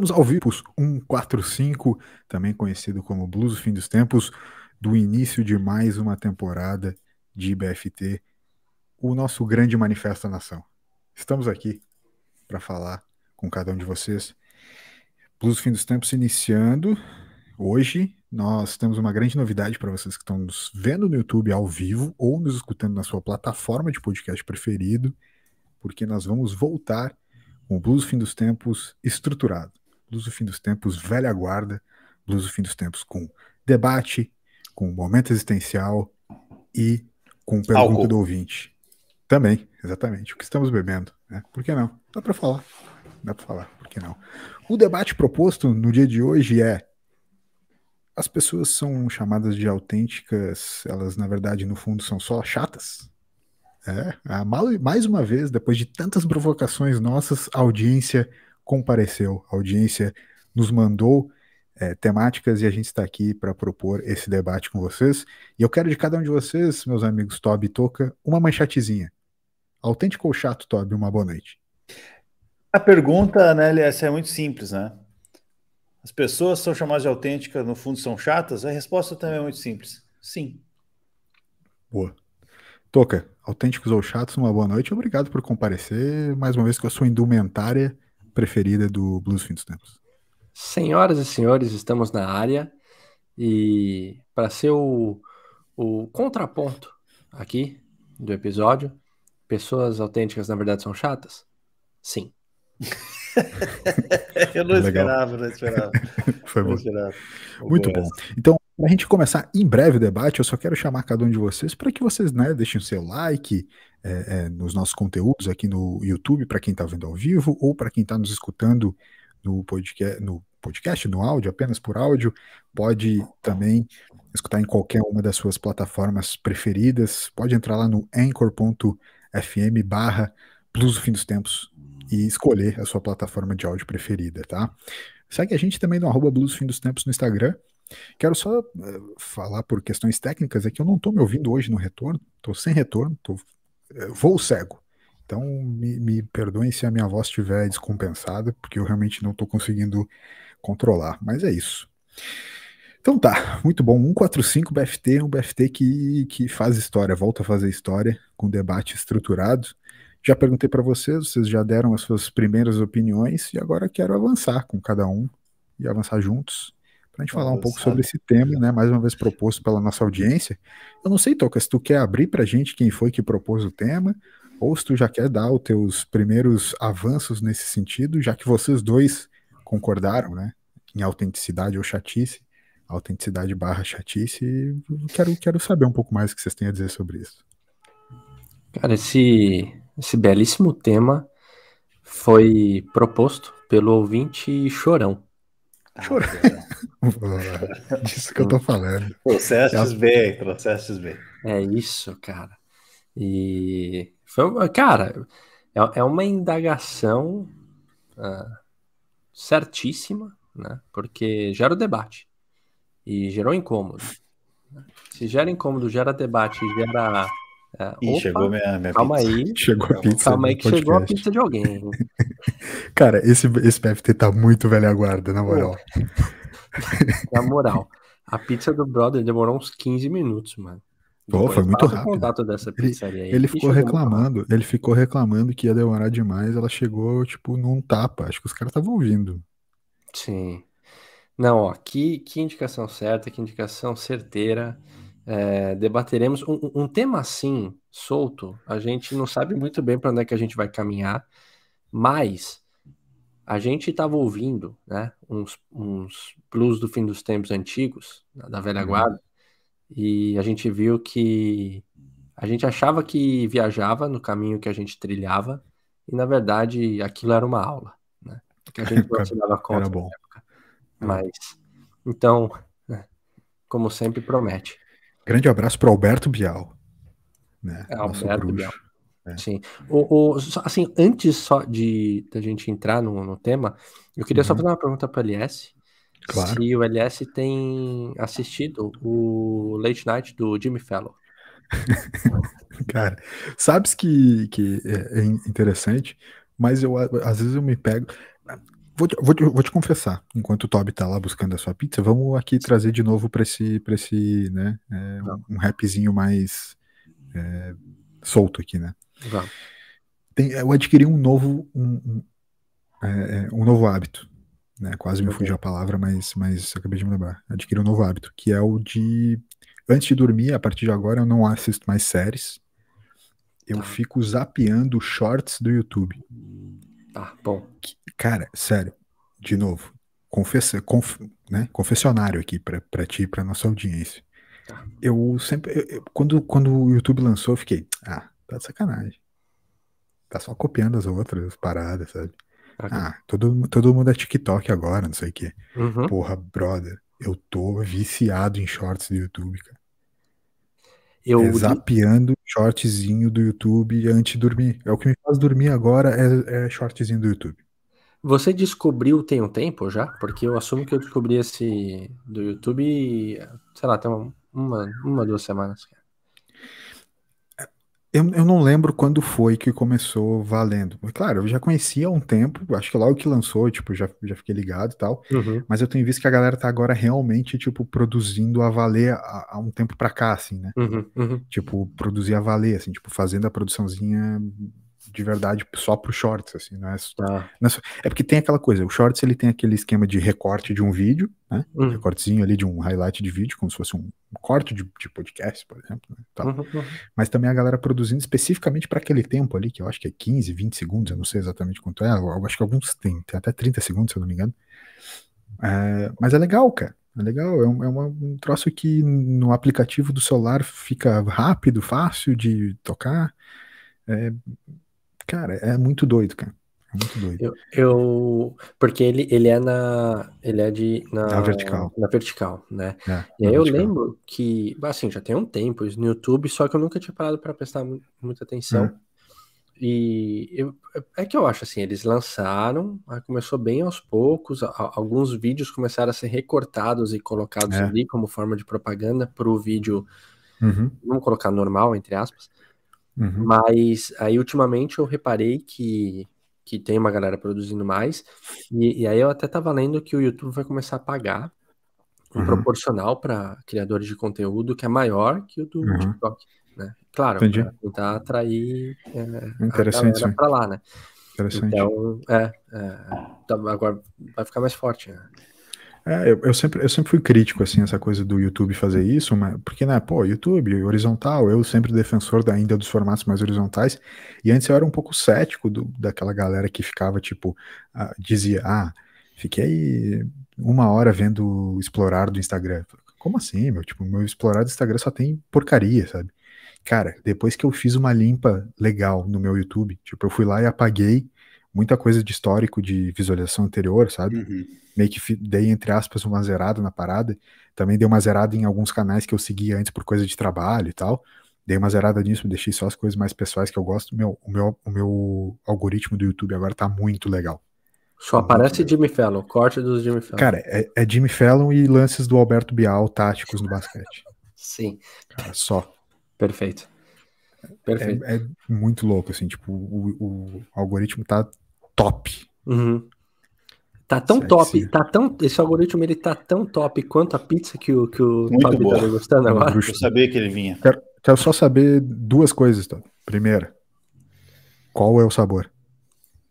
Estamos ao vivo 145, também conhecido como Blues Fim dos Tempos, do início de mais uma temporada de IBFT, o nosso grande manifesto da nação. Estamos aqui para falar com cada um de vocês. Blues Fim dos Tempos iniciando. Hoje nós temos uma grande novidade para vocês que estão nos vendo no YouTube ao vivo ou nos escutando na sua plataforma de podcast preferido, porque nós vamos voltar com o Blues Fim dos Tempos estruturado. Blues do Fim dos Tempos, velha guarda, Blues do Fim dos Tempos com debate, com momento existencial e com pergunta do ouvinte. Também, exatamente. O que estamos bebendo, né? Por que não? Dá para falar. Dá para falar, por que não? O debate proposto no dia de hoje é as pessoas são chamadas de autênticas, elas na verdade no fundo são só chatas? É, mais uma vez, depois de tantas provocações nossas, a audiência compareceu, a audiência nos mandou é, temáticas e a gente está aqui para propor esse debate com vocês. E eu quero de cada um de vocês, meus amigos Toby e Toca, uma manchetezinha. Autêntico ou chato, Toby? Uma boa noite. A pergunta, né, essa é muito simples, né? As pessoas são chamadas de autênticas, no fundo são chatas? A resposta também é muito simples. Sim. Boa. Toca, autênticos ou chatos, uma boa noite. Obrigado por comparecer mais uma vez com a sua indumentária preferida do Blues Fim dos Tempos. Senhoras e senhores, estamos na área e para ser o, o contraponto aqui do episódio, pessoas autênticas na verdade são chatas? Sim. eu não esperava, não esperava. Foi bom. Esperava. Muito bom. Então, para a gente começar em breve o debate, eu só quero chamar cada um de vocês para que vocês né, deixem o seu like, é, é, nos nossos conteúdos aqui no YouTube, para quem está vendo ao vivo, ou para quem está nos escutando no podcast, no podcast, no áudio, apenas por áudio, pode também escutar em qualquer uma das suas plataformas preferidas. Pode entrar lá no anchor.fm barra Blues Fim dos Tempos e escolher a sua plataforma de áudio preferida, tá? Segue a gente também no arroba Blues Fim dos Tempos no Instagram. Quero só uh, falar por questões técnicas, é que eu não estou me ouvindo hoje no retorno, estou sem retorno, estou voo cego. Então, me, me perdoem se a minha voz estiver descompensada, porque eu realmente não estou conseguindo controlar. Mas é isso. Então tá, muito bom. 145 BFT, um BFT que, que faz história, volta a fazer história, com debate estruturado. Já perguntei para vocês, vocês já deram as suas primeiras opiniões, e agora quero avançar com cada um e avançar juntos para a gente falar um pouco sobre esse tema, né? Mais uma vez proposto pela nossa audiência. Eu não sei, Toca, se tu quer abrir para a gente quem foi que propôs o tema, ou se tu já quer dar os teus primeiros avanços nesse sentido, já que vocês dois concordaram, né? Em autenticidade ou chatice, autenticidade barra chatice. Quero, quero saber um pouco mais o que vocês têm a dizer sobre isso. Cara, esse, esse belíssimo tema foi proposto pelo ouvinte Chorão. Chorão. Disso que eu tô falando. Processos bem, processos bem. É isso, cara. E foi, cara, é, é uma indagação uh, certíssima, né? Porque gera o debate e gerou incômodo. Se gera incômodo, gera debate, gera é, Ih, opa, chegou minha, minha calma pizza. aí. Chegou a pizza. Calma aí que podcast. chegou a pizza de alguém. Cara, esse, esse PFT tá muito velha guarda, na moral. na moral. A pizza do brother demorou uns 15 minutos, mano. Pô, foi muito rápido. dessa pizzaria ele, ele ficou reclamando, ele ficou reclamando que ia demorar demais, ela chegou, tipo, num tapa. Acho que os caras estavam ouvindo. Sim. Não, ó, que, que indicação certa, que indicação certeira é, debateremos um, um, tema assim, solto, a gente não sabe muito bem para onde é que a gente vai caminhar, mas a gente estava ouvindo né, uns, uns blues do fim dos tempos antigos, da velha uhum. guarda, e a gente viu que a gente achava que viajava no caminho que a gente trilhava, e na verdade aquilo era uma aula, né? Que a gente não se dava conta bom. Época. Mas, então, né, como sempre, promete. Grande abraço para Alberto Bial. Né? É, Alberto. Bial. É. Sim. O, o, assim, antes só de da gente entrar no, no tema, eu queria uhum. só fazer uma pergunta para o LS. Claro. Se o LS tem assistido o Late Night do Jimmy Fallon. Cara, sabes que, que é, é interessante, mas eu às vezes eu me pego. Vou te, vou, te, vou te confessar, enquanto o Toby tá lá buscando a sua pizza, vamos aqui trazer de novo para esse, pra esse né, é, um, um rapzinho mais é, solto aqui, né? Tem, eu adquiri um novo, um, um, é, é, um novo hábito, né? Quase me fugiu a palavra, mas, mas acabei de me lembrar. Adquiri um novo hábito, que é o de, antes de dormir, a partir de agora, eu não assisto mais séries, eu tá. fico zapeando shorts do YouTube. Tá, bom. Cara, sério, de novo, confessa, conf, né, confessionário aqui para ti e pra nossa audiência. Tá. Eu sempre, eu, quando, quando o YouTube lançou, eu fiquei, ah, tá de sacanagem. Tá só copiando as outras paradas, sabe? Okay. Ah, todo, todo mundo é TikTok agora, não sei o quê. Uhum. Porra, brother, eu tô viciado em shorts do YouTube, cara. Eu é, zapeando shortzinho do YouTube antes de dormir. É o que me faz dormir agora, é, é shortzinho do YouTube. Você descobriu tem um tempo já? Porque eu assumo que eu descobri esse do YouTube, sei lá, tem uma, uma, uma duas semanas. Eu, eu não lembro quando foi que começou valendo. Claro, eu já conhecia há um tempo, acho que logo que lançou, tipo, já, já fiquei ligado e tal. Uhum. Mas eu tenho visto que a galera tá agora realmente, tipo, produzindo a valer há, há um tempo pra cá, assim, né? Uhum, uhum. Tipo, produzir a valer, assim, tipo, fazendo a produçãozinha de verdade só pro shorts, assim, não é, tá. não é, só, é porque tem aquela coisa, o shorts ele tem aquele esquema de recorte de um vídeo, né, uhum. recortezinho ali de um highlight de vídeo, como se fosse um, corte de, de, podcast, por exemplo, né, uhum, uhum. mas também a galera produzindo especificamente para aquele tempo ali, que eu acho que é 15, 20 segundos, eu não sei exatamente quanto é, eu acho que alguns tem, tem até 30 segundos, se eu não me engano, é, mas é legal, cara, é legal, é, um, é uma, um troço que no aplicativo do celular fica rápido, fácil de tocar, é, Cara, é muito doido, cara. É muito doido. Eu, eu, porque ele, ele é na ele é de na, na vertical, na vertical, né? É, e aí eu lembro que assim já tem um tempo isso no YouTube, só que eu nunca tinha parado para prestar muita atenção. É. E eu, é que eu acho assim, eles lançaram, começou bem aos poucos, alguns vídeos começaram a ser recortados e colocados é. ali como forma de propaganda para o vídeo, uhum. vamos colocar normal entre aspas. Uhum. Mas aí ultimamente eu reparei que, que tem uma galera produzindo mais, e, e aí eu até tava lendo que o YouTube vai começar a pagar um uhum. proporcional para criadores de conteúdo que é maior que o do uhum. TikTok. Né? Claro, para tentar atrair é, Interessante, a galera para lá, né? Interessante. Então, é, é, tá, agora vai ficar mais forte. Né? É, eu, eu, sempre, eu sempre fui crítico, assim, essa coisa do YouTube fazer isso, mas, porque, né, pô, YouTube, horizontal, eu sempre defensor da, ainda dos formatos mais horizontais, e antes eu era um pouco cético do, daquela galera que ficava, tipo, uh, dizia, ah, fiquei uma hora vendo explorar do Instagram. Como assim, meu? Tipo, meu explorar do Instagram só tem porcaria, sabe? Cara, depois que eu fiz uma limpa legal no meu YouTube, tipo, eu fui lá e apaguei muita coisa de histórico de visualização anterior, sabe? Uhum. Meio que dei, entre aspas, uma zerada na parada. Também dei uma zerada em alguns canais que eu seguia antes por coisa de trabalho e tal. Dei uma zerada nisso, deixei só as coisas mais pessoais que eu gosto. Meu, o, meu, o meu algoritmo do YouTube agora tá muito legal. Só tá aparece legal. Jimmy Fallon, corte dos Jimmy Fallon. Cara, é, é Jimmy Fallon e lances do Alberto Bial táticos no basquete. Sim. Cara, só. Perfeito. Perfeito. É, é, muito louco, assim, tipo, o, o algoritmo tá top. Uhum. Tá tão Sexy. top, tá tão, esse algoritmo ele tá tão top quanto a pizza que o, que o Muito boa. tá gostando agora. Eu sabia que ele vinha. Quero, quero só saber duas coisas, tá? Primeira, qual é o sabor?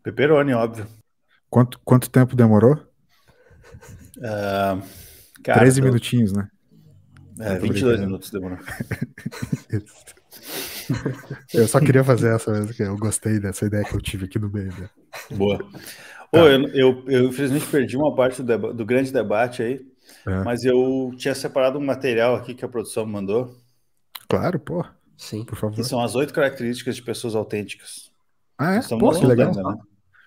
Pepperoni, óbvio. Quanto, quanto tempo demorou? Uh, cara, 13 tô... minutinhos, né? É, 22 minutos demorou. eu só queria fazer essa mesmo, que eu gostei dessa ideia que eu tive aqui no meio. Né? Boa. Tá. eu, eu, eu, infelizmente perdi uma parte do, do grande debate aí, é. mas eu tinha separado um material aqui que a produção mandou. Claro, pô. Sim. Por favor. Que são as oito características de pessoas autênticas. Ah, é? Pô, que legal. Né?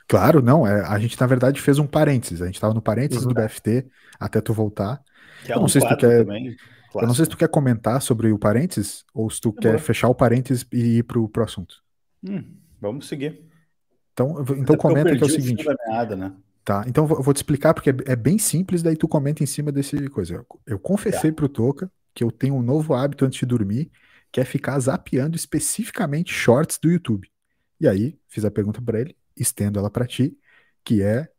Claro, não. É, a gente, na verdade, fez um parênteses. A gente estava no parênteses uhum. do BFT até tu voltar. Que é um não sei se tu quer. Também. Eu não sei se tu quer comentar sobre o parênteses ou se tu é quer bom. fechar o parênteses e ir pro, pro assunto. Hum, vamos seguir. Então, então comenta que é o seguinte. O meada, né? Tá, então eu vou te explicar porque é, é bem simples, daí tu comenta em cima desse coisa. Eu confessei tá. pro Toca que eu tenho um novo hábito antes de dormir, que é ficar zapeando especificamente shorts do YouTube. E aí, fiz a pergunta para ele, estendo ela para ti, que é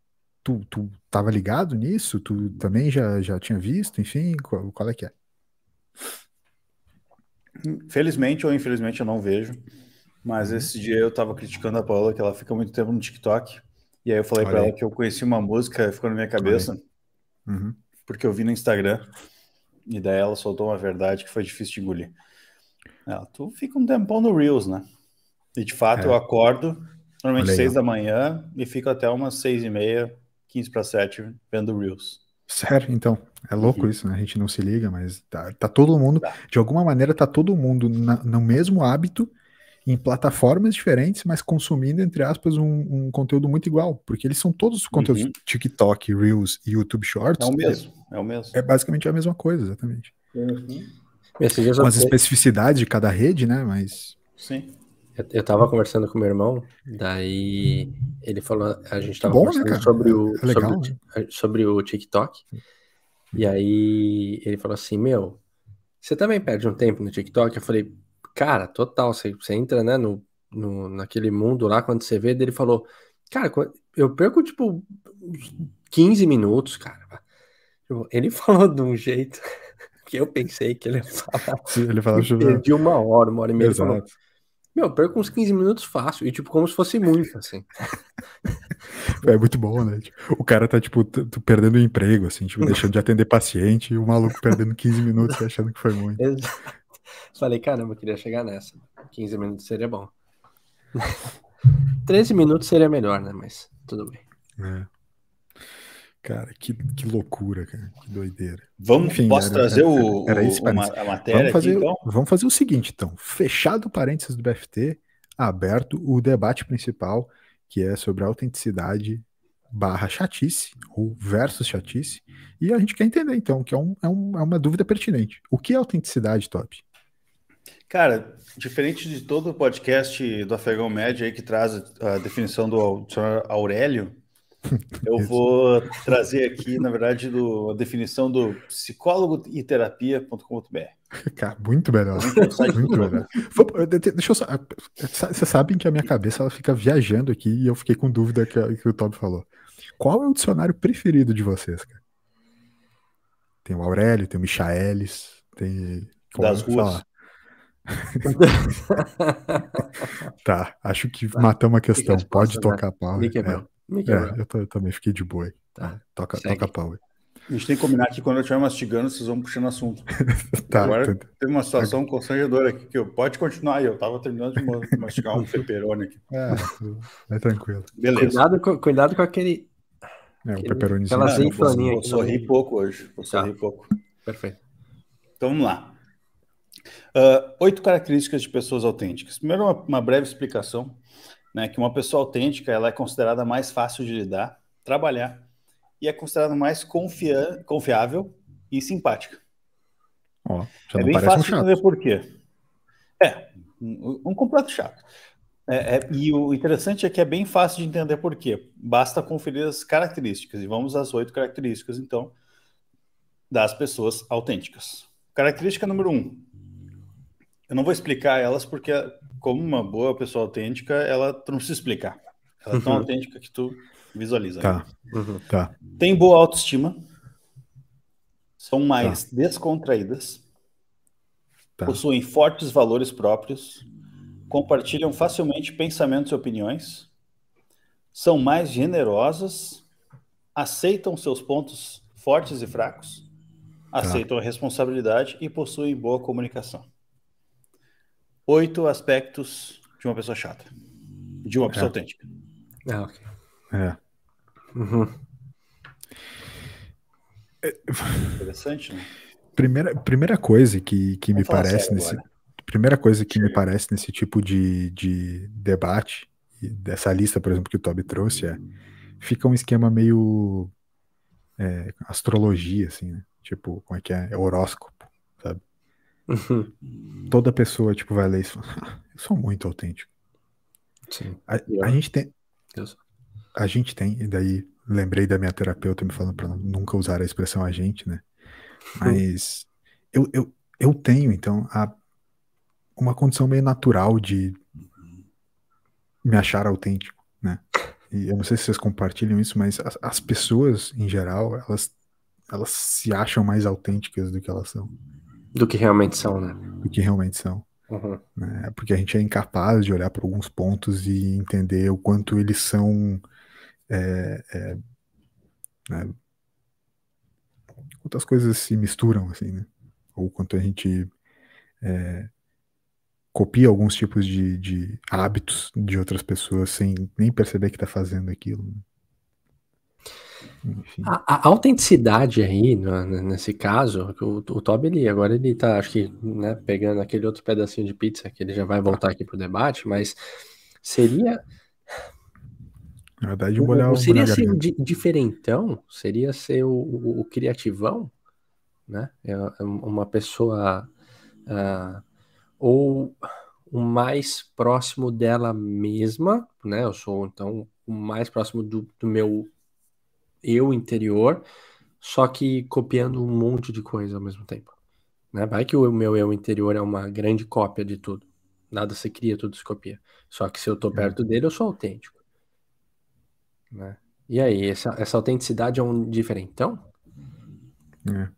tu, tu tava ligado nisso? Tu também já, já tinha visto? Enfim, qual, qual é que é? Felizmente ou infelizmente eu não vejo. Mas uhum. esse dia eu tava criticando a Paula, que ela fica muito tempo no TikTok. E aí eu falei para ela que eu conheci uma música, ficou na minha cabeça, uhum. porque eu vi no Instagram. E daí ela soltou uma verdade que foi difícil de engolir. Ela, tu fica um tempão no Reels, né? E de fato é. eu acordo, normalmente seis da manhã, e fico até umas seis e meia, quinze para sete, vendo Reels. Sério, então. É louco uhum. isso, né? A gente não se liga, mas tá, tá todo mundo, tá. de alguma maneira, tá todo mundo na, no mesmo hábito em plataformas diferentes, mas consumindo, entre aspas, um, um, conteúdo muito igual, porque eles são todos conteúdos uhum. TikTok, Reels e YouTube Shorts. É o mesmo, é, é o mesmo. É basicamente a mesma coisa, exatamente. Uhum. Com as especificidades de cada rede, né? Mas. Sim. Eu, eu tava conversando com meu irmão, daí ele falou, a gente tava Bom, né, conversando né, sobre, o, é legal, sobre, né? sobre o TikTok, e aí ele falou assim, meu, você também perde um tempo no TikTok? Eu falei, Cara, total. Você, você entra, né, no, no, naquele mundo lá, quando você vê, ele falou, cara, eu perco, tipo, 15 minutos, cara. Ele falou de um jeito que eu pensei que ele ia falar. Ele falou, perdi uma hora, uma hora e meia. Exato. Falou, meu, eu perco uns 15 minutos fácil. E, tipo, como se fosse muito, assim. É muito bom, né? Tipo, o cara tá, tipo, perdendo o emprego, assim, tipo, deixando de atender paciente e o maluco perdendo 15 minutos achando que foi muito. Exato. Falei, caramba, eu queria chegar nessa. 15 minutos seria bom. 13 minutos seria melhor, né? Mas tudo bem. É. Cara, que, que loucura, cara. Que doideira. Vamos, Enfim, posso era, trazer era, o, era isso, o, a matéria vamos fazer, aqui, então? Vamos fazer o seguinte, então. Fechado o parênteses do BFT, aberto o debate principal, que é sobre autenticidade barra chatice, ou versus chatice, e a gente quer entender, então, que é, um, é, um, é uma dúvida pertinente. O que é autenticidade, Top? Cara, diferente de todo o podcast do Afegão Médio aí que traz a definição do Aurélio, eu vou trazer aqui, na verdade, do, a definição do psicólogo e terapia.com.br. Cara, muito melhor. Muito melhor. Deixa eu só. Vocês sabem que a minha cabeça ela fica viajando aqui e eu fiquei com dúvida que, que o Toby falou. Qual é o dicionário preferido de vocês, cara? Tem o Aurélio, tem o Michaelis, tem. Das ruas. Falar? tá, acho que tá. matamos a questão. Pode tocar a pau. É, é, eu, eu, também fiquei de boa. Tá. Toca, toca a pau. A gente tem que combinar que quando eu estiver mastigando, vocês vão puxando assunto. tá, Agora tá. teve uma situação constrangedora aqui que eu pode continuar aí. Eu tava terminando de mastigar um pepperoni aqui. É, é tranquilo. Beleza. Cuidado com, cuidado com aquele. É, o pepperonizinho. Aquela azeitoninha. Vou, vou sorrir pouco hoje. Vou tá. sorrir pouco. Perfeito. Então vamos lá. Uh, oito características de pessoas autênticas. Primeiro, uma, uma, breve explicação, né, que uma pessoa autêntica ela é considerada mais fácil de lidar, trabalhar e é considerada mais confia confiável e simpática. É bem fácil de entender por quê. É, um, um completo chato. É, é, e o interessante é que é bem fácil de entender por quê. Basta conferir as características. E vamos às oito características, então, das pessoas autênticas. Característica número um: eu não vou explicar elas porque, como uma boa pessoa autêntica, ela não precisa explicar. Ela é tão uhum. autêntica que tu visualiza. Tá. Uhum. tá. Tem boa autoestima. São mais tá. descontraídas. Tá. Possuem fortes valores próprios. Compartilham facilmente pensamentos e opiniões. São mais generosas. Aceitam seus pontos fortes e fracos. Tá. Aceitam a responsabilidade e possuem boa comunicação oito aspectos de uma pessoa chata. De uma pessoa é. autêntica. Ah, ok. É. Uhum. Interessante, né? Primeira, primeira coisa que, que me parece nesse. Agora. Primeira coisa que Sim. me parece nesse tipo de, de debate, dessa lista, por exemplo, que o Toby trouxe, é fica um esquema meio é, astrologia, assim, né? Tipo, como é que é? é horóscopo? Uhum. Toda pessoa, tipo, vai ler isso. Eu sou muito autêntico. Sim. A, a gente tem. A gente tem, e daí lembrei da minha terapeuta me falando para nunca usar a expressão a gente, né? Mas eu, eu, eu tenho, então, a, uma condição meio natural de me achar autêntico, né? e eu não sei se vocês compartilham isso, mas as, as pessoas, em geral, elas, elas se acham mais autênticas do que elas são. Do que realmente são, né? Do que realmente são. Uhum. Né? Porque a gente é incapaz de olhar para alguns pontos e entender o quanto eles são. É, é, né? Quantas coisas se misturam, assim, né? Ou quanto a gente é, copia alguns tipos de, de, hábitos de outras pessoas sem nem perceber que está fazendo aquilo. Né? A, a, autenticidade aí, no, nesse caso, o, o Toby, ele, agora ele tá, acho que, né, pegando aquele outro pedacinho de pizza, que ele já vai voltar aqui pro debate, mas seria... Na verdade, molhar Seria ser o diferentão? Seria ser o, o, o, criativão? Né? É, é uma pessoa... Uh, ou o mais próximo dela mesma, né? Eu sou, então, o mais próximo do, do meu eu interior, só que copiando um monte de coisa ao mesmo tempo. Né? Vai que o meu eu interior é uma grande cópia de tudo. Nada se cria, tudo se copia. Só que se eu tô uhum. perto dele, eu sou autêntico. Né? E aí, essa, essa autenticidade é um diferentão? É.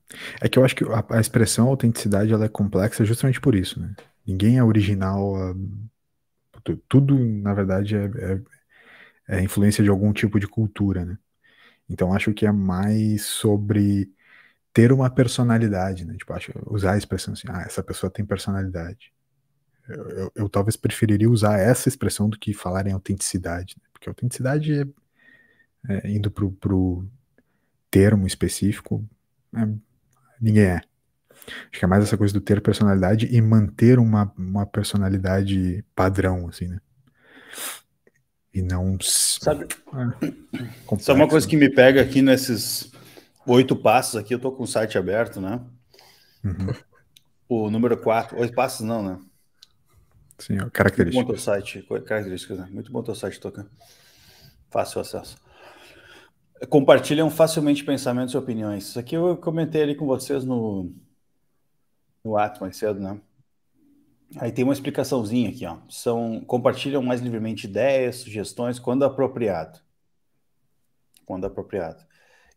é que eu acho que a, a, expressão autenticidade ela é complexa justamente por isso, né? Ninguém é original. A, tudo, na verdade, é, é, é influência de algum tipo de cultura, né? Então acho que é mais sobre ter uma personalidade, né? Tipo, acho, usar a expressão assim, ah, essa pessoa tem personalidade. Eu, eu, eu talvez preferiria usar essa expressão do que falar em autenticidade, né? porque autenticidade é, é, indo pro, pro termo específico, é, ninguém é. Acho que é mais essa coisa do ter personalidade e manter uma, uma personalidade padrão, assim, né? E não. Sabe? É, é uma coisa que me pega aqui nesses oito passos aqui. Eu tô com o site aberto, né? Uhum. O número quatro. Oito passos não, né? Sim, é características. Muito bom teu site. Características, né? Muito bom teu site, Toca. Fácil acesso. Compartilham facilmente pensamentos e opiniões. Isso aqui eu comentei ali com vocês no, no ato mais cedo, né? Aí tem uma explicaçãozinha aqui, ó. São compartilham mais livremente ideias, sugestões quando apropriado. Quando apropriado.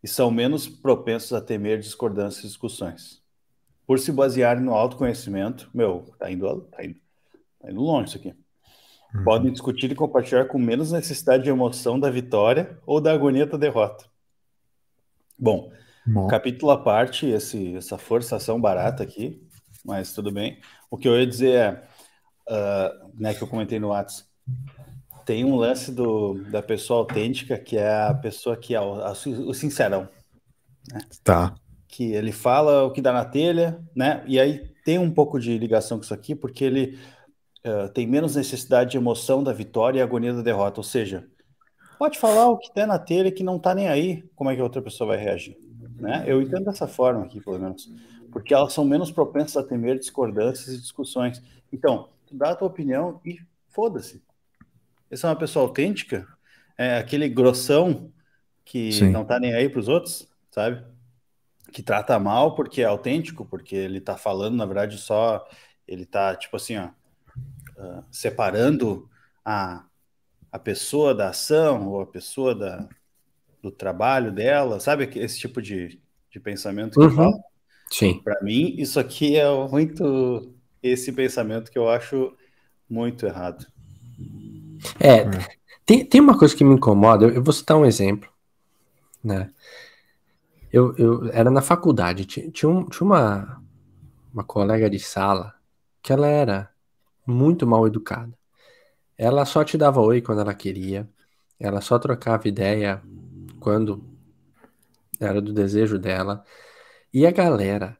E são menos propensos a temer discordâncias e discussões. Por se basearem no autoconhecimento, meu, tá indo, tá indo, tá indo longe isso aqui. Uhum. Podem discutir e compartilhar com menos necessidade de emoção da vitória ou da agonia da derrota. Bom, Bom. capítulo à parte, esse, essa forçação barata aqui, mas tudo bem. O que eu ia dizer é, uh, né, que eu comentei no WhatsApp, tem um lance do, da pessoa autêntica que é a pessoa que é o, a, o sincerão. Né? Tá. Que ele fala o que dá na telha, né? E aí tem um pouco de ligação com isso aqui, porque ele uh, tem menos necessidade de emoção da vitória e agonia da derrota. Ou seja, pode falar o que der na telha que não tá nem aí como é que a outra pessoa vai reagir. Né? Eu entendo dessa forma aqui, pelo menos porque elas são menos propensas a temer discordâncias e discussões. Então, dá a tua opinião e foda-se. Essa é uma pessoa autêntica, é aquele grossão que Sim. não tá nem aí para os outros, sabe? Que trata mal porque é autêntico, porque ele tá falando, na verdade, só ele tá tipo assim, ó, uh, separando a, a pessoa da ação ou a pessoa da, do trabalho dela, sabe? Esse tipo de, de pensamento que uhum. fala. Sim. Para mim, isso aqui é muito esse pensamento que eu acho muito errado. É, tem, tem uma coisa que me incomoda, eu, eu vou citar um exemplo, né? Eu, eu era na faculdade, tinha, tinha, um, tinha uma, uma colega de sala que ela era muito mal educada. Ela só te dava oi quando ela queria, ela só trocava ideia quando era do desejo dela. E a galera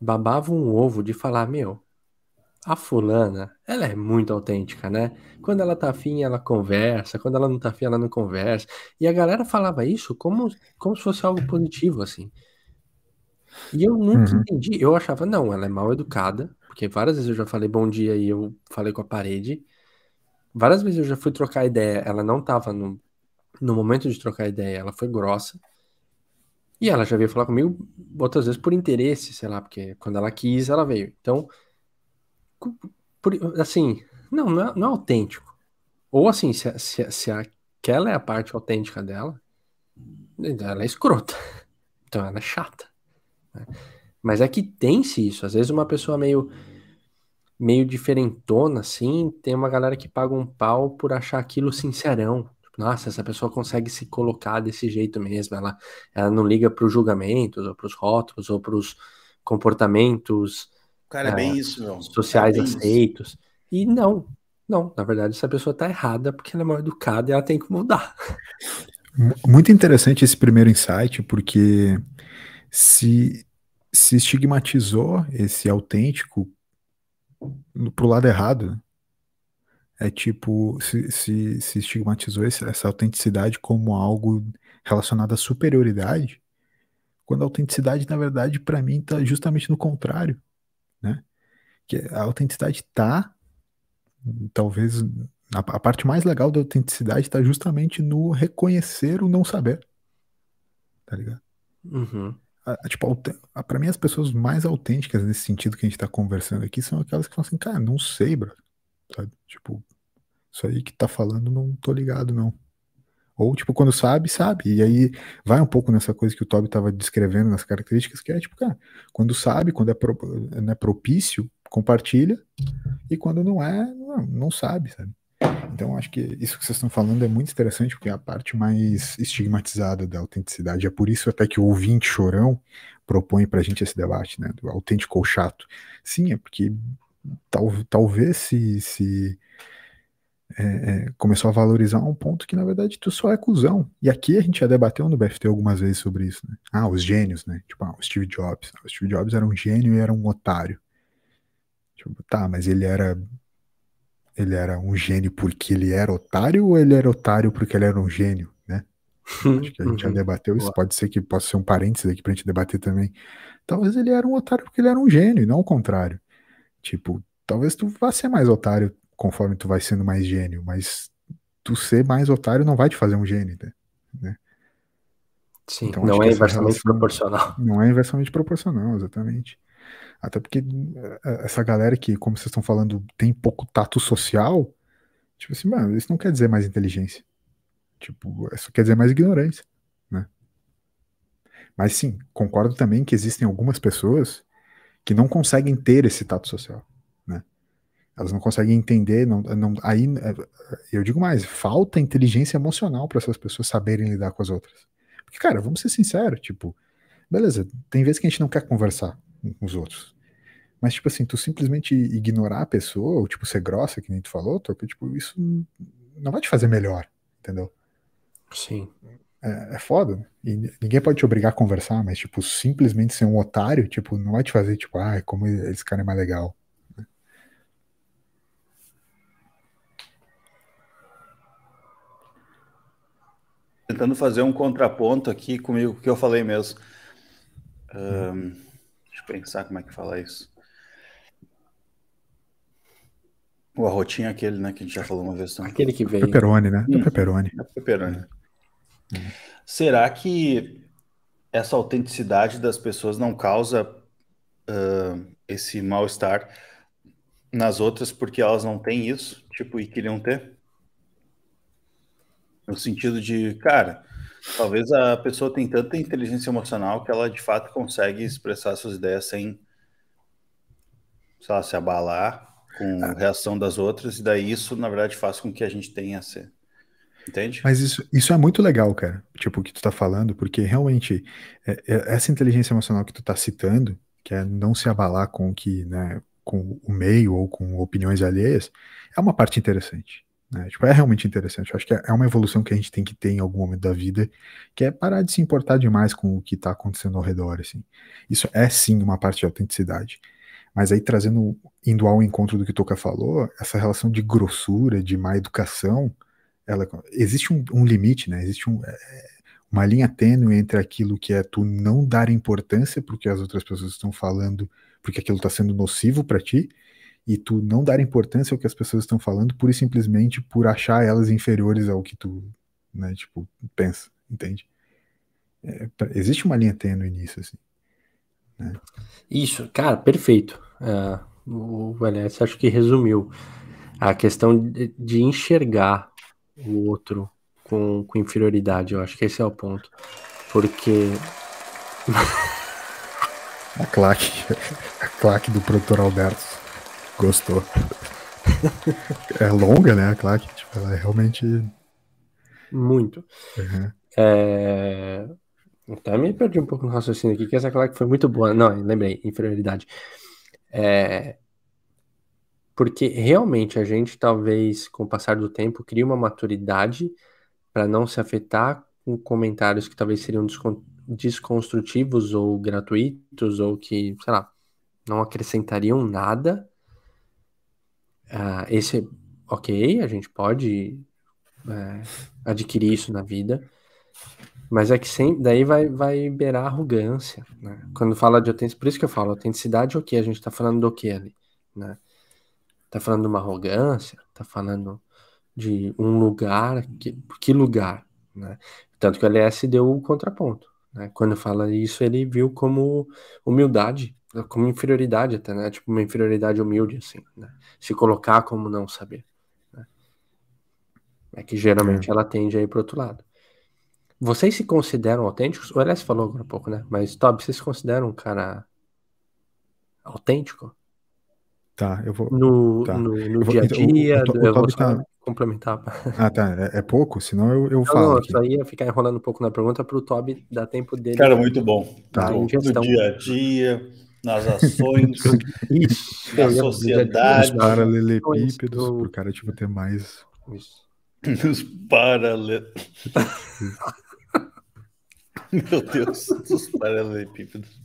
babava um ovo de falar, meu, a fulana, ela é muito autêntica, né? Quando ela tá afim, ela conversa, quando ela não tá afim, ela não conversa. E a galera falava isso como, como se fosse algo positivo, assim. E eu nunca uhum. entendi. Eu achava, não, ela é mal educada, porque várias vezes eu já falei bom dia e eu falei com a parede. Várias vezes eu já fui trocar ideia, ela não tava no, no momento de trocar ideia, ela foi grossa. E ela já veio falar comigo outras vezes por interesse, sei lá, porque quando ela quis, ela veio. Então, por, assim, não, não é, não é, autêntico. Ou assim, se, se, se que ela é a parte autêntica dela, ela é escrota. Então ela é chata. Né? Mas é que tem-se isso. Às vezes uma pessoa meio meio diferentona, assim, tem uma galera que paga um pau por achar aquilo sincerão. Nossa, essa pessoa consegue se colocar desse jeito mesmo. Ela, ela não liga para os julgamentos, ou para os rótulos, ou para os comportamentos Cara, é, bem é, isso, meu. sociais é aceitos. Isso. E não, não, na verdade, essa pessoa tá errada porque ela é mal educada e ela tem que mudar. Muito interessante esse primeiro insight, porque se, se estigmatizou esse autêntico pro lado errado. É tipo, se, se, se estigmatizou esse, essa autenticidade como algo relacionado à superioridade, quando a autenticidade, na verdade, para mim, tá justamente no contrário, né? Que a autenticidade tá, talvez, a, a parte mais legal da autenticidade está justamente no reconhecer o não saber, tá ligado? Uhum tipo, para mim as pessoas mais autênticas nesse sentido que a gente tá conversando aqui são aquelas que falam assim, cara, não sei, bro. Sabe? Tipo, isso aí que tá falando não tô ligado, não. Ou, tipo, quando sabe, sabe. E aí vai um pouco nessa coisa que o Toby tava descrevendo nas características, que é tipo, cara, quando sabe, quando é, pro, é propício, compartilha. E quando não é, não, não sabe, sabe? Então, acho que isso que vocês estão falando é muito interessante, porque é a parte mais estigmatizada da autenticidade. É por isso até que o ouvinte chorão propõe para a gente esse debate, né, do autêntico ou chato. Sim, é porque tal, talvez se, se é, é, começou a valorizar um ponto que, na verdade, tu só é cuzão. E aqui a gente já debateu no BFT algumas vezes sobre isso, né? Ah, os gênios, né? Tipo, ah, o Steve Jobs. O Steve Jobs era um gênio e era um otário. Tipo, tá, mas ele era ele era um gênio porque ele era otário ou ele era otário porque ele era um gênio, né? Acho que a gente já uhum. debateu isso. Pode ser que possa ser um parênteses aqui pra gente debater também. Talvez ele era um otário porque ele era um gênio, e não o contrário. Tipo, talvez tu vá ser mais otário conforme tu vai sendo mais gênio, mas tu ser mais otário não vai te fazer um gênio, né? Sim, então, não é inversamente relação, proporcional. Não é inversamente proporcional, exatamente. Até porque eh, eh, essa galera que, como vocês estão falando, tem pouco tato social, tipo assim, mano, isso não quer dizer mais inteligência. Tipo, isso quer dizer mais ignorância, né? Mas sim, concordo também que existem algumas pessoas que não conseguem ter esse tato social, né? Elas não conseguem entender, não, não, aí eh, eu digo mais, falta inteligência emocional para essas pessoas saberem lidar com as outras. Porque, cara, vamos ser sinceros, tipo, beleza, tem vezes que a gente não quer conversar, com os outros. Mas, tipo assim, tu simplesmente ignorar a pessoa, ou, tipo, ser grossa, que nem tu falou, Torpe, tipo, isso não vai te fazer melhor, entendeu? Sim. É, é foda. Né? E ninguém pode te obrigar a conversar, mas, tipo, simplesmente ser um otário, tipo, não vai te fazer, tipo, ah, como esse cara é mais legal. Tentando fazer um contraponto aqui comigo, que eu falei mesmo. Um pensar como é que fala isso. O arrotinho é aquele, né, que a gente já falou uma vez também. Aquele que veio. Pepperoni, né? Hum, pepperoni. É pepperoni. Será que essa autenticidade das pessoas não causa uh, esse mal-estar nas outras porque elas não têm isso, tipo, e queriam ter? No sentido de, cara, Talvez a pessoa tenha tanta inteligência emocional que ela de fato consegue expressar suas ideias sem sei lá, se abalar com a reação das outras, e daí isso, na verdade, faz com que a gente tenha ser. Entende? Mas isso, isso é muito legal, cara. Tipo, o que tu tá falando, porque realmente é, é, essa inteligência emocional que tu tá citando, que é não se abalar com o que, né, com o meio ou com opiniões alheias, é uma parte interessante. Né? Tipo, é realmente interessante. Eu acho que é, é uma evolução que a gente tem que ter em algum momento da vida, que é parar de se importar demais com o que está acontecendo ao redor. Assim. Isso é sim uma parte de autenticidade. Mas aí trazendo, indo ao encontro do que o Toca falou, essa relação de grossura, de má educação, ela, existe um, um limite, né? Existe um, é, uma linha tênue entre aquilo que é tu não dar importância para o que as outras pessoas estão falando, porque aquilo está sendo nocivo para ti, e tu não dar importância ao que as pessoas estão falando pura e simplesmente por achar elas inferiores ao que tu, né, tipo, pensa, entende? É, existe uma linha tênue nisso, assim. Né? Isso, cara, perfeito. Uh, o Vanessa acho que resumiu a questão de, de enxergar o outro com, com inferioridade, eu acho que esse é o ponto. Porque. a claque, a claque do produtor Alberto gostou. é longa, né? A claque, tipo, ela é realmente. Muito. Uhum. É... Até me perdi um pouco no raciocínio aqui, que essa claque foi muito boa. Não, lembrei, inferioridade. É... Porque realmente a gente, talvez, com o passar do tempo, cria uma maturidade para não se afetar com comentários que talvez seriam desconstrutivos ou gratuitos ou que, sei lá, não acrescentariam nada. Uh, esse, ok, a gente pode é, adquirir isso na vida, mas é que sem, daí vai, vai beirar arrogância, né? Quando fala de autenticidade, por isso que eu falo, autenticidade, ok, a gente tá falando do que ali, né? Tá falando de uma arrogância, tá falando de um lugar, que, que lugar, né? Tanto que o LS deu o contraponto, né? Quando fala isso, ele viu como humildade, como inferioridade até, né? Tipo uma inferioridade humilde, assim, né? Se colocar como não saber, né? É que geralmente é. ela tende a ir pro outro lado. Vocês se consideram autênticos? O LS falou agora há pouco, né? Mas, Tob, vocês se consideram um cara autêntico? Tá, eu vou. No, tá. no, no dia a então, dia, o, o, o, eu vou tá... complementar. Ah, tá. É, é, pouco? Senão eu, eu não, falo. Não, só ia ficar enrolando um pouco na pergunta para o Toby dar tempo dele. Cara, muito bom. Tá. No dia a dia, nas ações, Isso, na sociedade. Os paralelepípedos, para o cara tipo, ter mais. Isso. Nos paralelepípedos. Meu Deus, os paralelepípedos.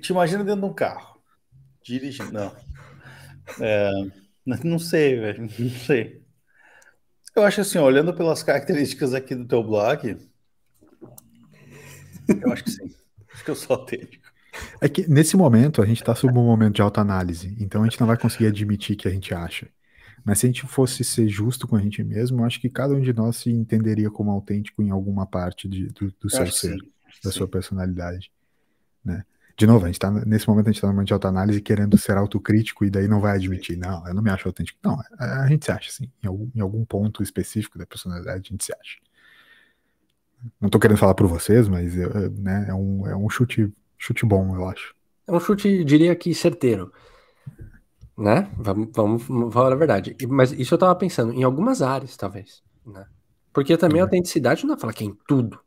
Te imagina dentro de um carro, dirigindo. Não. É, não sei, velho. Não sei. Eu acho assim, olhando pelas características aqui do teu blog, eu acho que sim. Acho que eu sou autêntico. É que nesse momento a gente está sob um momento de autoanálise, então a gente não vai conseguir admitir que a gente acha. Mas se a gente fosse ser justo com a gente mesmo, eu acho que cada um de nós se entenderia como autêntico em alguma parte de, do, do seu ser, sim, da sim. sua personalidade. Né? De novo, a gente tá, nesse momento a gente está numa de autoanálise querendo ser autocrítico e daí não vai admitir, não, eu não me acho autêntico. Não, a, a gente se acha, assim, em algum, em algum ponto específico da personalidade a gente se acha. Não estou querendo falar por vocês, mas né, é, um, é um chute, chute bom, eu acho. É um chute, diria que certeiro né? Vamos, vamos, falar a verdade. Mas isso eu tava pensando, em algumas áreas, talvez, né? Porque também a uhum. autenticidade não é falar que é em tudo.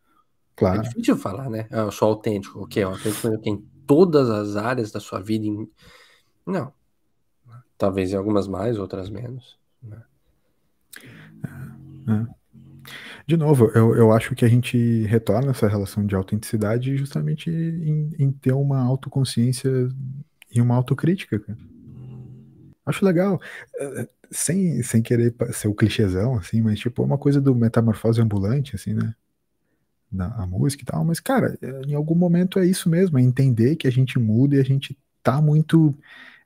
Claro. É difícil falar, né? Ah, eu sou autêntico, ok, autêntico é em todas as áreas da sua vida. Em... Não. Talvez em algumas mais, outras menos. Né? É, é. De novo, eu, eu acho que a gente retorna essa relação de autenticidade justamente em, em ter uma autoconsciência e uma autocrítica. Acho legal. Eh, sem, sem querer ser o clichêzão, assim, mas tipo, uma coisa do metamorfose ambulante, assim, né? A música e tal, mas, cara, eh, em algum momento é isso mesmo, é entender que a gente muda e a gente tá muito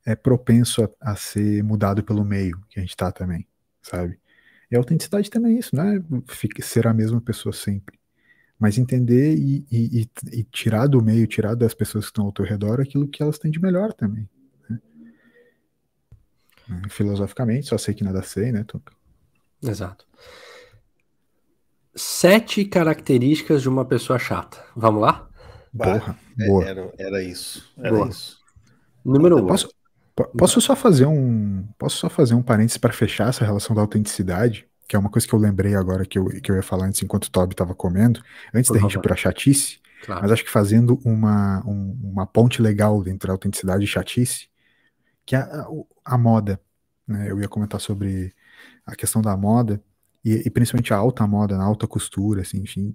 é, propenso a, a ser mudado pelo meio que a gente tá também, sabe? E a autenticidade também é isso, não é ser a mesma pessoa sempre. Mas entender e, e, e, tirar do meio, tirar das pessoas que estão ao teu redor aquilo que elas têm de melhor também. Né? Filosoficamente, só sei que nada sei, né, Tuca? Exato. Sete características de uma pessoa chata. Vamos lá? Porra, é, boa. Era, era isso. Era boa. isso. Número um. Posso, posso só fazer um. Posso só fazer um parênteses para fechar essa relação da autenticidade? Que é uma coisa que eu lembrei agora que eu, que eu ia falar antes enquanto o Toby estava comendo, antes Por da favor. gente ir para chatice, claro. mas acho que fazendo uma, um, uma ponte legal entre a autenticidade e chatice, que é a, a moda. Né? Eu ia comentar sobre a questão da moda, e, e, principalmente a alta moda, na alta costura, assim, enfim.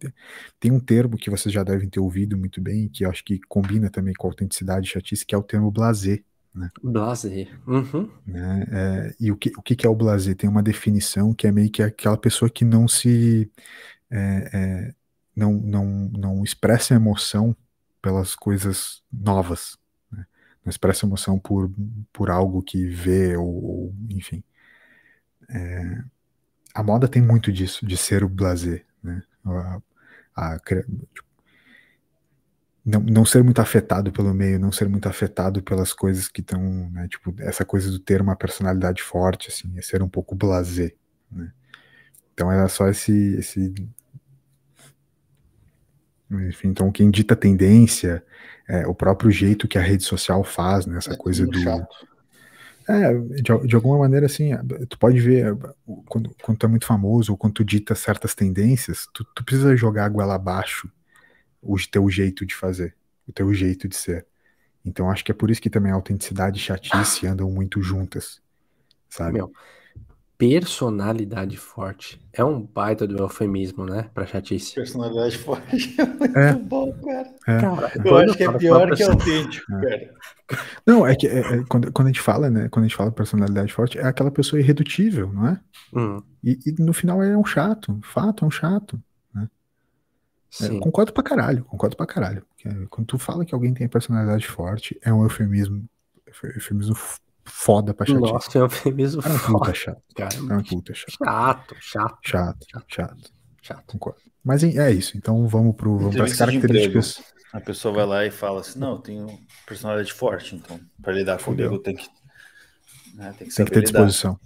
Tem um termo que vocês já devem ter ouvido muito bem, que eu acho que combina também com a autenticidade e chatice, que é o termo blazer. Né? Blazer. Uhum. Né? É, e o que, o que é o blazer? Tem uma definição que é meio que aquela pessoa que não se. É, é, não, não, não expressa emoção pelas coisas novas, não expressa emoção por, por algo que vê, ou, ou enfim. É, a moda tem muito disso, de ser o blazer, né? A, a, tipo, não, não ser muito afetado pelo meio, não ser muito afetado pelas coisas que estão, né, tipo, essa coisa do ter uma personalidade forte, assim, é ser um pouco blazer, né? Então era só esse, esse. Enfim, então quem dita tendência, é, o próprio jeito que a rede social faz, né? Essa é coisa do. Chato. É, de, de, alguma maneira, assim, tu pode ver quando, quando tu é muito famoso ou quando tu dita certas tendências, tu, tu precisa jogar a goela abaixo o teu jeito de fazer, o teu jeito de ser. Então acho que é por isso que também a autenticidade e chatice andam muito juntas, sabe? Meu, personalidade forte é um baita do eufemismo, né, pra chatice. Personalidade forte é muito é. bom, cara. É. cara eu acho que é pior que autêntico, é. cara. Não, é que é, é, quando, quando a gente fala, né, quando a gente fala personalidade forte, é aquela pessoa irredutível, não é? Hum. E, e, no final é um chato, fato, é um chato. É, concordo pra caralho, concordo pra caralho. Quando tu fala que alguém tem personalidade forte, é um eufemismo, eufemismo foda pra chatice. Nossa, é um eufemismo é um puta chato. Cara, é um puta chato. Chato, chato. Chato, chato. chato. chato. Concordo. Mas é isso, então vamos pro vamos para as características. A pessoa vai lá e fala assim: não, eu tenho personalidade forte, então para lidar comigo tem que, né, tem que, tem que ter lidar. disposição,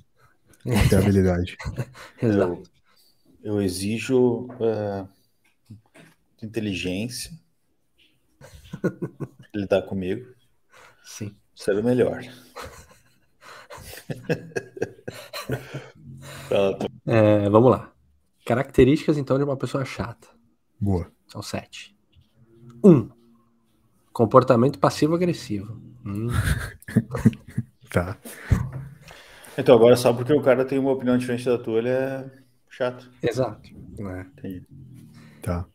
tem que ter habilidade. Exato. Eu, eu exijo uh, inteligência lidar comigo. Sim. Ser o melhor. É, vamos lá. Características, então, de uma pessoa chata. Boa. São sete. Um. Comportamento passivo-agressivo. Hum. tá. Então, agora só porque o cara tem uma opinião diferente da tua, ele é chato. Exato. É. Entendi. Tá.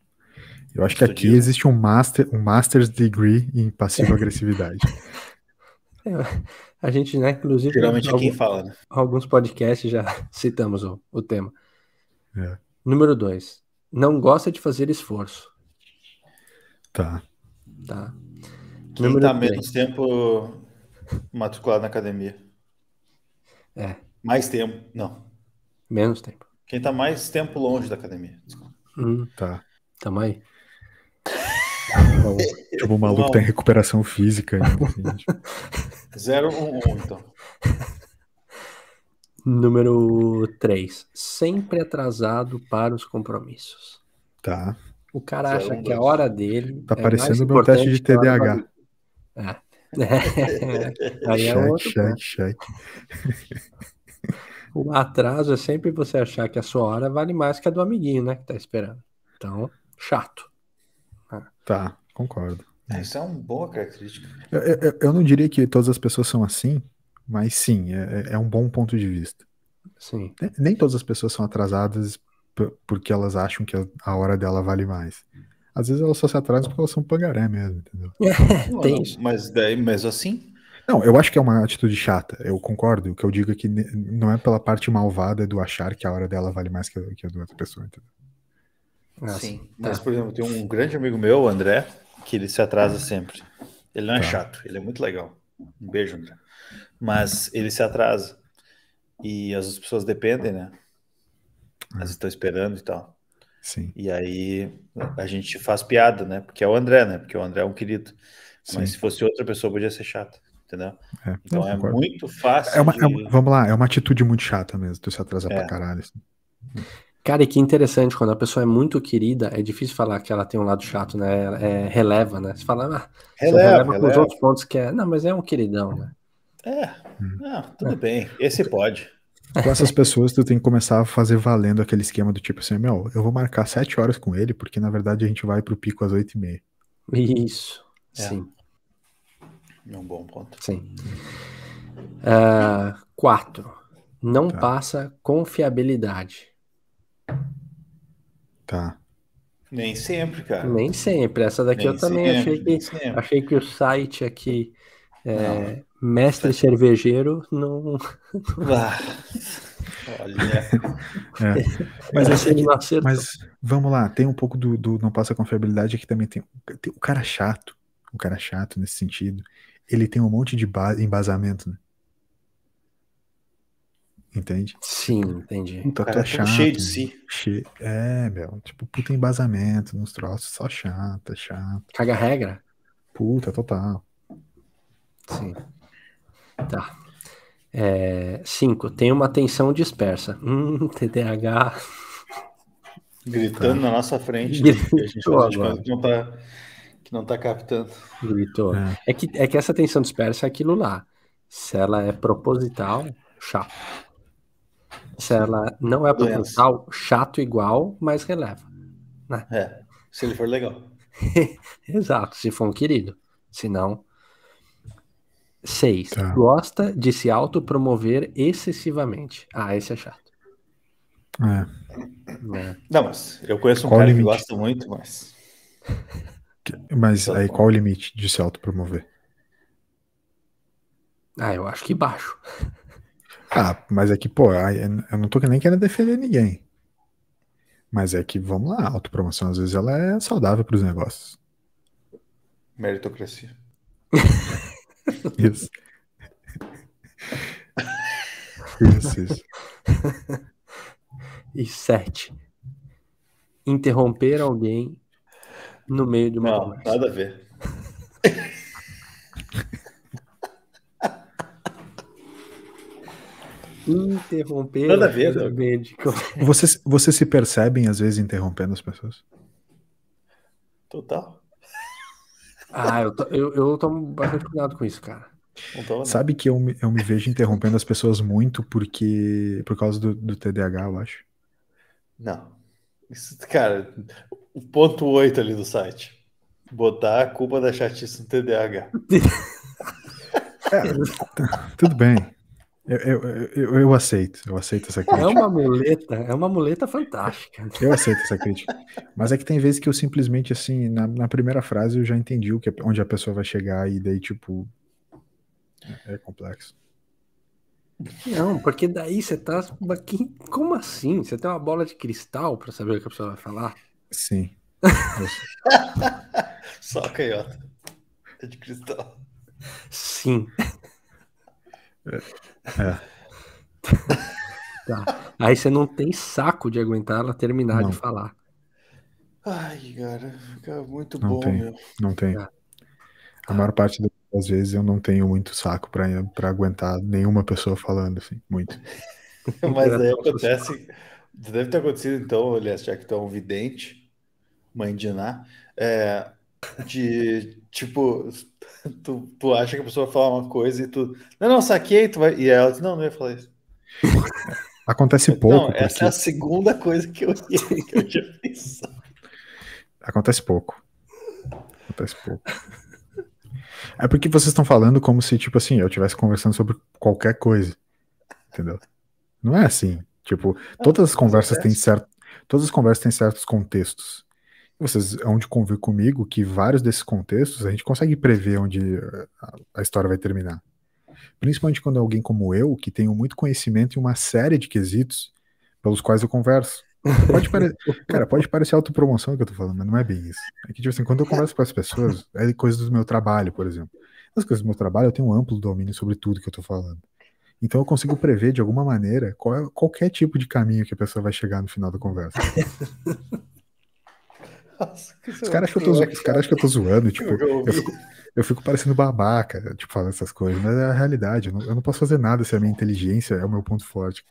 Eu acho que aqui existe um, master, um master's degree em passivo-agressividade. É, a gente, né, inclusive. Geralmente algum, é quem fala, né? Alguns podcasts já citamos o, o tema. É. Número dois. Não gosta de fazer esforço. Tá. Tá. Quem Número tá três. menos tempo matriculado na academia. É. Mais tempo. Não. Menos tempo. Quem tá mais tempo longe da academia. Hum. Tá. Tamo aí. Tipo, o maluco Não. tá em recuperação física. 0 1 1, então. Número 3. Sempre atrasado para os compromissos. Tá. O cara Zero, acha um, que a hora dele. Tá é parecendo o meu teste de TDAH. É. Aí é cheque, outro. Cheque, cheque. O atraso é sempre você achar que a sua hora vale mais que a do amiguinho, né? Que tá esperando. Então, chato. Tá, concordo. É, isso é uma boa característica. Eu, eu, eu, não diria que todas as pessoas são assim, mas sim, é, é um bom ponto de vista. Sim. Nem todas as pessoas são atrasadas porque elas acham que a hora dela vale mais. Às vezes elas só se atrasam porque elas são pangaré mesmo, entendeu? É, tem isso. Mas daí, mesmo assim. Não, eu acho que é uma atitude chata, eu concordo. O que eu digo é que não é pela parte malvada do achar que a hora dela vale mais que a, que a da outra pessoa, entendeu? Ah, sim. Tá. Mas, por exemplo, tem um grande amigo meu, o André, que ele se atrasa sempre. Ele não é tá. chato, ele é muito legal. Um beijo, André. Mas ele se atrasa. E as pessoas dependem, né? Elas estão esperando e tal. Sim. E aí a gente faz piada, né? Porque é o André, né? Porque o André é um querido. Sim. Mas se fosse outra pessoa, podia ser chato, entendeu? É, então é muito fácil. É uma, de... é uma, vamos lá, é uma atitude muito chata mesmo, tu se atrasar é. pra caralho. Assim. Cara, e que interessante, quando a pessoa é muito querida, é difícil falar que ela tem um lado chato, né? É, releva, né? Você fala, ah, releva, releva, releva com os outros pontos que é. Não, mas é um queridão, né? É, não, tudo é. bem. Esse pode. Com essas pessoas, tu tem que começar a fazer valendo aquele esquema do tipo assim, meu, eu vou marcar sete horas com ele, porque na verdade a gente vai pro pico às oito e meia. Isso, é. sim. É um bom ponto. Sim. Uh, quatro. Não tá. passa confiabilidade. Tá. Nem sempre, cara. Nem sempre. Essa daqui Nem eu também sempre, achei que achei que o site aqui é, mestre cervejeiro não. Ah, olha. É. Mas, assim, mas vamos lá, tem um pouco do, do não passa confiabilidade aqui também tem, tem o cara chato, o cara chato nesse sentido. Ele tem um monte de embasamento, né? Entende? Sim, entendi. Puta, cara, é chato, cheio de si. Che... É, meu. Tipo, puta embasamento nos troços, só chato, é chato. Caga regra? Puta, total. Sim. Tá. É, cinco, tem uma atenção dispersa. Hum, TDAH. Gritando na nossa frente. Né? a gente, que não tá, que não tá captando. Gritou. É. é. que, é que essa atenção dispersa é aquilo lá. Se ela é proposital, chato. Se ela não é proposital, chato igual, mas releva. Né? É, se ele for legal. Exato, se for um querido. Se não. Seis. Tá. Gosta de se autopromover excessivamente. Ah, esse é chato. É. é. Não, mas eu conheço um qual cara que gosta muito, mas. Mas aí qual o limite de se autopromover? Ah, eu acho que baixo. Ah, mas é que, pô, eu não tô nem querendo defender ninguém. Mas é que, vamos lá, a autopromoção às vezes ela é saudável para os negócios. Meritocracia. isso. isso, isso. E sete. Interromper alguém no meio de uma Não, conversa. nada a ver. Interromper. Nada a ver, Vocês, vocês se percebem às vezes interrompendo as pessoas? Total. Ah, eu, tô, eu, eu tomo bastante cuidado com isso, cara. Sabe que eu me, eu me vejo interrompendo as pessoas muito porque por causa do, do TDAH, eu acho. Não. Isso, cara, o ponto 8 ali do site. Botar a culpa da chatice no TDAH. É, tudo bem. Eu, eu, eu, eu, aceito, eu aceito essa crítica. É uma muleta, é uma muleta fantástica. Eu aceito essa crítica. Mas é que tem vezes que eu simplesmente, assim, na, na primeira frase eu já entendi o que, onde a pessoa vai chegar e daí, tipo, é complexo. Não, porque daí você tá. Como assim? Você tem uma bola de cristal para saber o que a pessoa vai falar? Sim. Só canhota. É de cristal. Sim. É. Tá. Aí você não tem saco de aguentar ela terminar não. de falar. Ai, cara, fica muito não bom, tem, meu. Não tem. Tá. A maior parte das vezes eu não tenho muito saco para aguentar nenhuma pessoa falando, assim, muito. Mas aí acontece. Deve ter acontecido, então, aliás, já que tu é um vidente, mãe de Ná, é, de tipo, tu, tu acha que a pessoa vai falar uma coisa e tu. Não, não, saquei, tu vai. E ela diz, não, não ia falar isso. Acontece pouco. Não, essa porque... é a segunda coisa que eu, ia, que eu tinha pensado. Acontece pouco. Acontece pouco. É porque vocês estão falando como se, tipo assim, eu estivesse conversando sobre qualquer coisa. Entendeu? Não é assim. Tipo, todas as conversas têm certo. Todas as conversas têm certos contextos vocês hão de convir comigo que vários desses contextos a gente consegue prever onde a, história vai terminar. Principalmente quando é alguém como eu, que tenho muito conhecimento em uma série de quesitos pelos quais eu converso. Pode pare... Cara, pode parecer autopromoção que eu tô falando, mas não é bem isso. É que, tipo assim, quando eu converso com as pessoas, é coisas do meu trabalho, por exemplo. Nas coisas do meu trabalho, eu tenho um amplo domínio sobre tudo que eu tô falando. Então eu consigo prever de alguma maneira qual é, qualquer tipo de caminho que a pessoa vai chegar no final da conversa. Nossa, os caras acham, cara que eu tô zoando, tipo, eu fico, eu fico, parecendo babaca, tipo, falando essas coisas, mas é a realidade. Eu não, eu não, posso fazer nada se a minha inteligência é o meu ponto forte.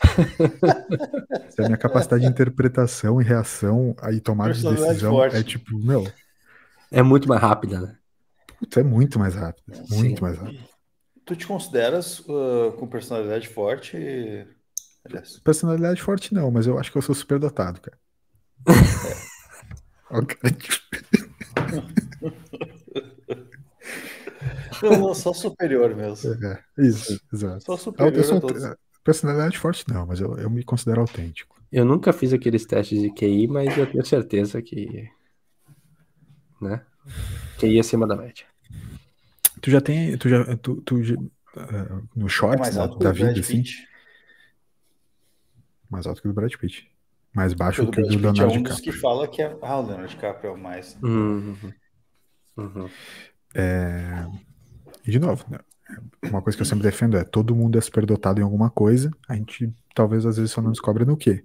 se a minha capacidade de interpretação e reação e tomada de decisão forte. é tipo, meu. É muito mais rápida, né? Puta, é muito mais rápida. Muito Sim. mais rápida. Tu te consideras uh, com personalidade forte? Aliás. Personalidade forte não, mas eu acho que eu sou super dotado, cara. É. Não, não, só superior mesmo. É, isso, exato. Só superior. Eu sou, personalidade forte não, mas eu, eu me considero autêntico. Eu nunca fiz aqueles testes de QI, mas eu tenho certeza que. Né? QI acima da média. Tu já tem. Tu já. Tu, tu, uh, no shorts é da, vida, assim. Mais alto que o do Brad Pitt. Mais baixo que o do Leonardo DiCaprio. É um dos que fala que é. Ah, o Leonardo DiCaprio é o mais. Uhum. Uhum. É... E de novo, né? uma coisa que eu sempre defendo é todo mundo é superdotado em alguma coisa, a gente talvez às vezes só não descobre no que.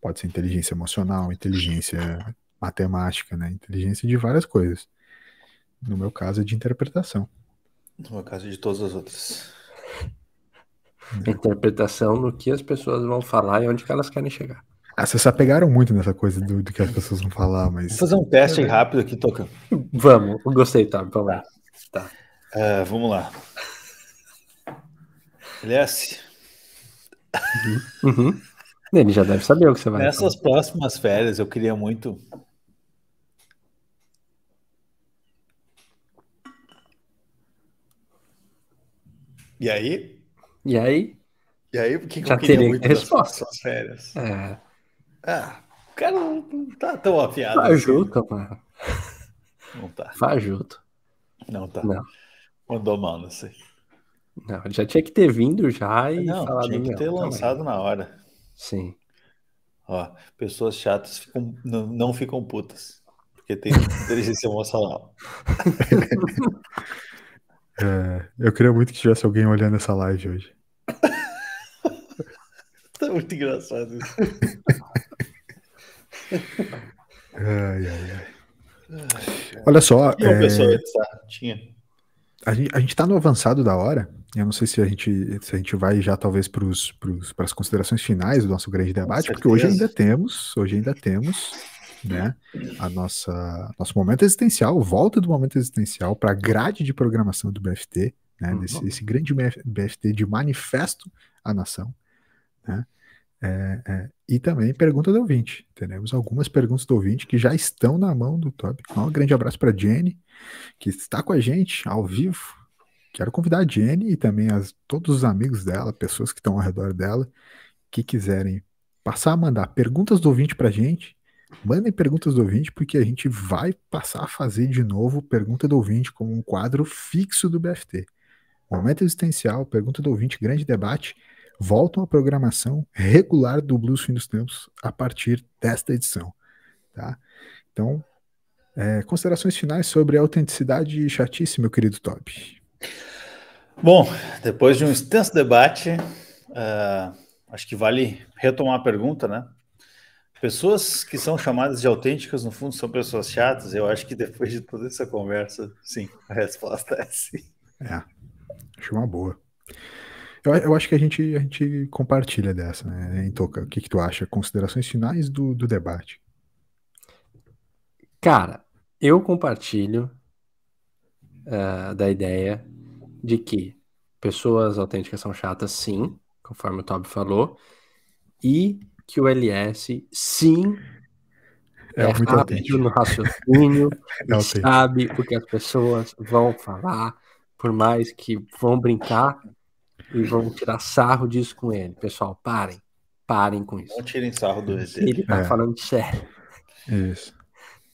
Pode ser inteligência emocional, inteligência matemática, né? Inteligência de várias coisas. No meu caso é de interpretação. No meu caso é de todas as outras. Interpretação no que as pessoas vão falar e onde que elas querem chegar. Ah, vocês se apegaram muito nessa coisa do, do que as pessoas vão falar, mas. Vou fazer um teste rápido aqui, Toca. Vamos, gostei, tá? Vamos lá. Tá. Uh, vamos lá. LS. Uhum. uhum. Ele já deve saber o que você vai Nessas falar. próximas férias, eu queria muito. E aí? E aí? E aí, o que, que eu queria teria muito resposta. férias? É. Ah, o cara não tá tão afiado. Fajuto, assim. mano. Não tá. Fajuto. Não tá. Não. Mandou mal, não sei. Não, já tinha que ter vindo já e não, falado tinha que ter lançado também. na hora. Sim. Ó, pessoas chatas ficam, não, não ficam putas. Porque tem inteligência emocional. é, eu queria muito que tivesse alguém olhando essa live hoje. tá muito engraçado isso. ai, ai, ai. Olha só. Tinha é... tinha. A gente, a gente tá no avançado da hora. Eu não sei se a gente, se a gente vai já talvez para as considerações finais do nosso grande debate, porque hoje ainda temos, hoje ainda temos, né, a nossa nosso momento existencial, volta do momento existencial para a grade de programação do BFT, né, uhum. desse, esse grande BFT de manifesto à nação, né, é, é, e também pergunta do ouvinte. Teremos algumas perguntas do ouvinte que já estão na mão do Toby. Um grande abraço para Jenny, que está com a gente ao vivo Quero convidar a Jenny e também as, todos os amigos dela, pessoas que estão ao redor dela, que quiserem passar a mandar perguntas do ouvinte para a gente. Mandem perguntas do ouvinte, porque a gente vai passar a fazer de novo pergunta do ouvinte como um quadro fixo do BFT. Momento existencial, pergunta do ouvinte, grande debate, voltam à programação regular do Blues Fim dos Tempos a partir desta edição. Tá? Então, é, considerações finais sobre autenticidade e chatice, meu querido Toby. Bom, depois de um extenso debate, uh, acho que vale retomar a pergunta, né? Pessoas que são chamadas de autênticas, no fundo, são pessoas chatas. Eu acho que depois de toda essa conversa, sim, a resposta é sim. É, acho uma boa. Eu, eu acho que a gente, a gente compartilha dessa, né, Toca? O que, que tu acha? Considerações finais do, do debate. Cara, eu compartilho uh, da ideia de que pessoas autênticas são chatas, sim, conforme o Toby falou, e que o LS, sim, é, é rápido autêntico. no raciocínio, é sabe o que as pessoas vão falar, por mais que vão brincar e vão tirar sarro disso com ele. Pessoal, parem, parem com isso. Não tirem sarro do ET. Ele tá é. falando sério. Isso.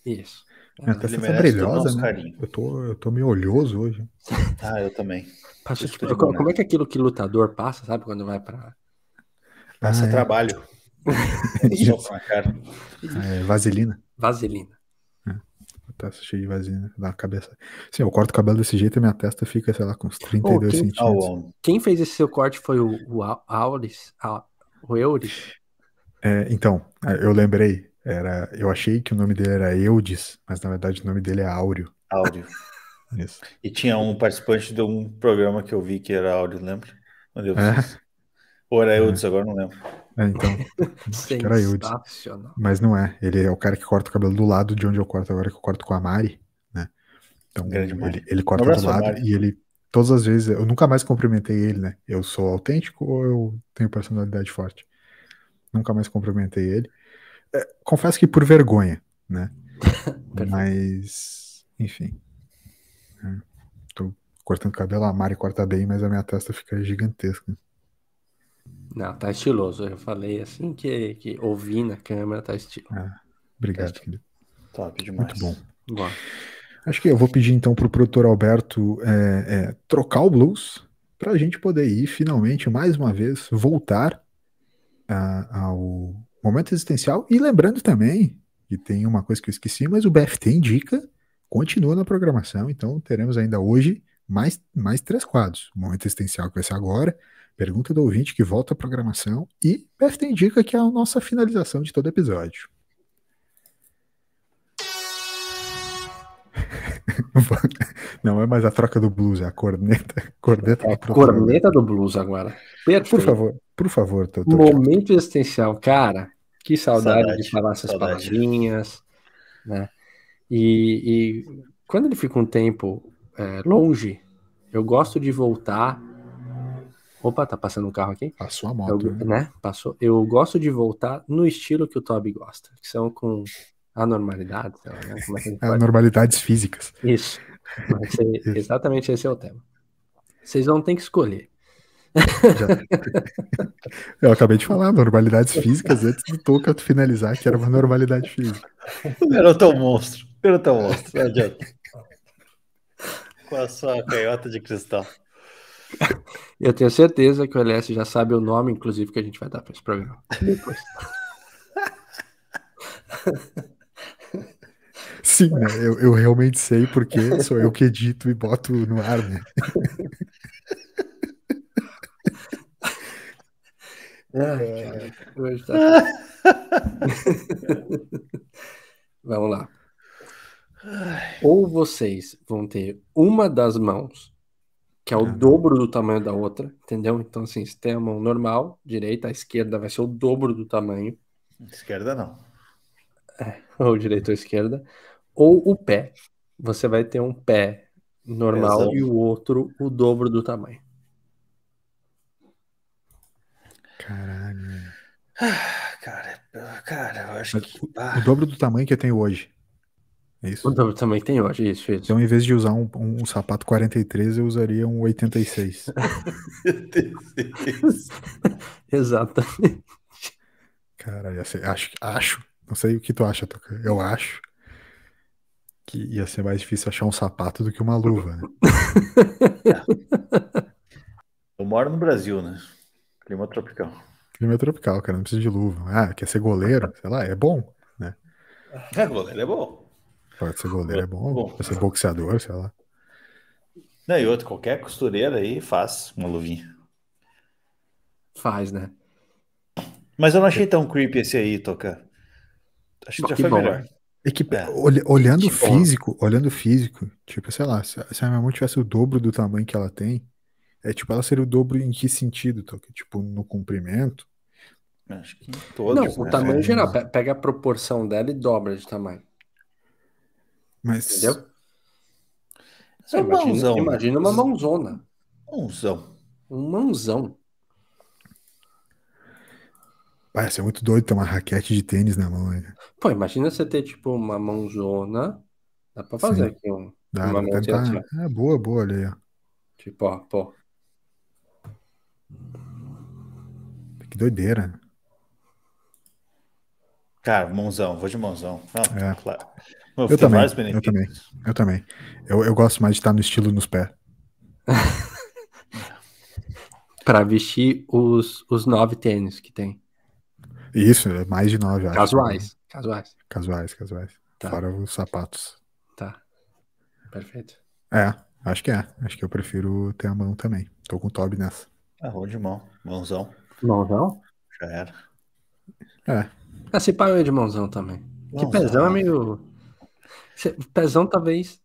Isso. Minha testa tá brilhosa, né? Carinho. Eu tô, eu tô meio olhoso hoje. Ah, eu também. Passa, tipo, como, como, é que aquilo que lutador passa, sabe? Quando vai pra. Passa ah, é. trabalho. é, vaselina. Vaselina. É. Testa cheia de vaselina na cabeça. Sim, eu corto o cabelo desse jeito e minha testa fica, sei lá, com uns 32 oh, quem, centímetros. Oh, quem fez esse seu corte foi o, o Auris? O Euris? É, então, eu lembrei. Era, eu achei que o nome dele era Eudes, mas na verdade o nome dele é Áureo. Áureo. Isso. E tinha um participante de um programa que eu vi que era Áureo, lembra? Meu Deus. É. Ou era Eudes, é. agora não lembro. É, então. era Eudes. Mas não é. Ele é o cara que corta o cabelo do lado de onde eu corto agora, que eu corto com a Mari, né? Então ele, ele, corta do lado Mari. e ele. Todas as vezes, eu nunca mais cumprimentei ele, né? Eu sou autêntico ou eu tenho personalidade forte? Nunca mais cumprimentei ele. É, confesso que por vergonha, né? mas, enfim. É, tô cortando cabelo, a Mari corta bem, mas a minha testa fica gigantesca. Não, tá estiloso. Eu falei assim que, que ouvi na câmera, tá estiloso. Ah, obrigado, tá querido. Top demais. Muito bom. bom. Acho que eu vou pedir então pro produtor Alberto é, é, trocar o blues para a gente poder ir finalmente, mais uma vez, voltar a, ao momento existencial. E lembrando também que tem uma coisa que eu esqueci, mas o BFT indica, continua na programação, então teremos ainda hoje mais, mais três quadros. O momento existencial que vai ser agora, pergunta do ouvinte que volta à programação e BFT indica que é a nossa finalização de todo episódio. Não é mais a troca do blues, é a corneta. corneta é a corneta do blues agora. Perfeito. Por favor, por favor, doutor. Momento existencial, cara. Que saudade, saudade de falar essas saudade. palavrinhas, né? E, e, quando ele fica um tempo é, longe, eu gosto de voltar. Opa, tá passando um carro aqui? Passou a moto. Eu, né? né? Passou. Eu gosto de voltar no estilo que o Toby gosta, que são com anormalidades. Né? Como é que Anormalidades físicas. Isso. Ser, exatamente esse é o tema. Vocês vão ter que escolher. Eu acabei de falar, normalidades físicas antes do Toca finalizar, que era uma normalidade física. Garoto é um monstro. Garoto é um monstro, não adianta. Com a sua canhota de cristal. Eu tenho certeza que o LS já sabe o nome, inclusive, que a gente vai dar para esse programa. Depois. Sim, né? eu, eu realmente sei porque sou eu que edito e boto no ar, né? Ai, tá... Vamos lá. Ou vocês vão ter uma das mãos, que é o dobro do tamanho da outra, entendeu? Então, assim, se tem a mão normal, direita, a esquerda vai ser o dobro do tamanho. Esquerda não. É, ou direita ou esquerda. Ou o pé. Você vai ter um pé normal Exato. e o outro o dobro do tamanho. Caralho. Ah, cara, cara, eu acho que. O, ah. o, dobro do tamanho que eu tenho hoje. É isso? Que tem hoje, isso, isso. Então, em vez de usar um, um, um sapato 43, eu usaria um 86. 86. Exatamente. Cara, acho, acho, não sei o que tu acha, Toca. Eu acho que ia ser mais difícil achar um sapato do que uma luva, né? Eu moro no Brasil, né? Clima tropical. Clima tropical, cara, não precisa de luva. Ah, quer ser goleiro? Sei lá, é bom, né? É, goleiro é bom. Pode ser goleiro, é bom. bom. Pode ser boxeador, sei lá. Não, e outro, qualquer costureira aí faz uma luvinha. Faz, né? Mas eu não achei tão creepy esse aí, Toca. Acho que já foi bom, melhor. É que, é. olhando o físico, olhando o físico, tipo, sei lá, se a minha mão tivesse o dobro do tamanho que ela tem, é tipo, ela seria o dobro em que sentido, Toca? Tipo, no comprimento? Acho que em todos. Não, o né? tamanho é, geral. Pega a proporção dela e dobra de tamanho. Mas. Entendeu? É imagina, mãozão, né? imagina uma mãozona. Mãozão. Um mãozão. Vai ser muito doido ter uma raquete de tênis na mão. Né? Pô, imagina você ter tipo uma mãozona. Dá pra fazer Sim. aqui um. Dá, uma mão tentar... É boa, boa, olha aí, ó. Tipo, ó, pô. Que doideira. Cara, mãozão, vou de mãozão. Não, é. claro. Eu, eu também, eu também, eu também. Eu, eu gosto mais de estar no estilo nos pés. para vestir os, os nove tênis que tem. Isso, é mais de nove, Casuais, acho. casuais. Casuais, casuais. Tá. Fora os sapatos. Tá. Perfeito. É, acho que é. Acho que eu prefiro ter a mão também. Tô com o Toby nessa. Ah, vou de mão. Mãozão. Mãozão? Já era. É. Ah, se pai é de mãozão também. Mãozão. Que pezão é meio. Pezão talvez.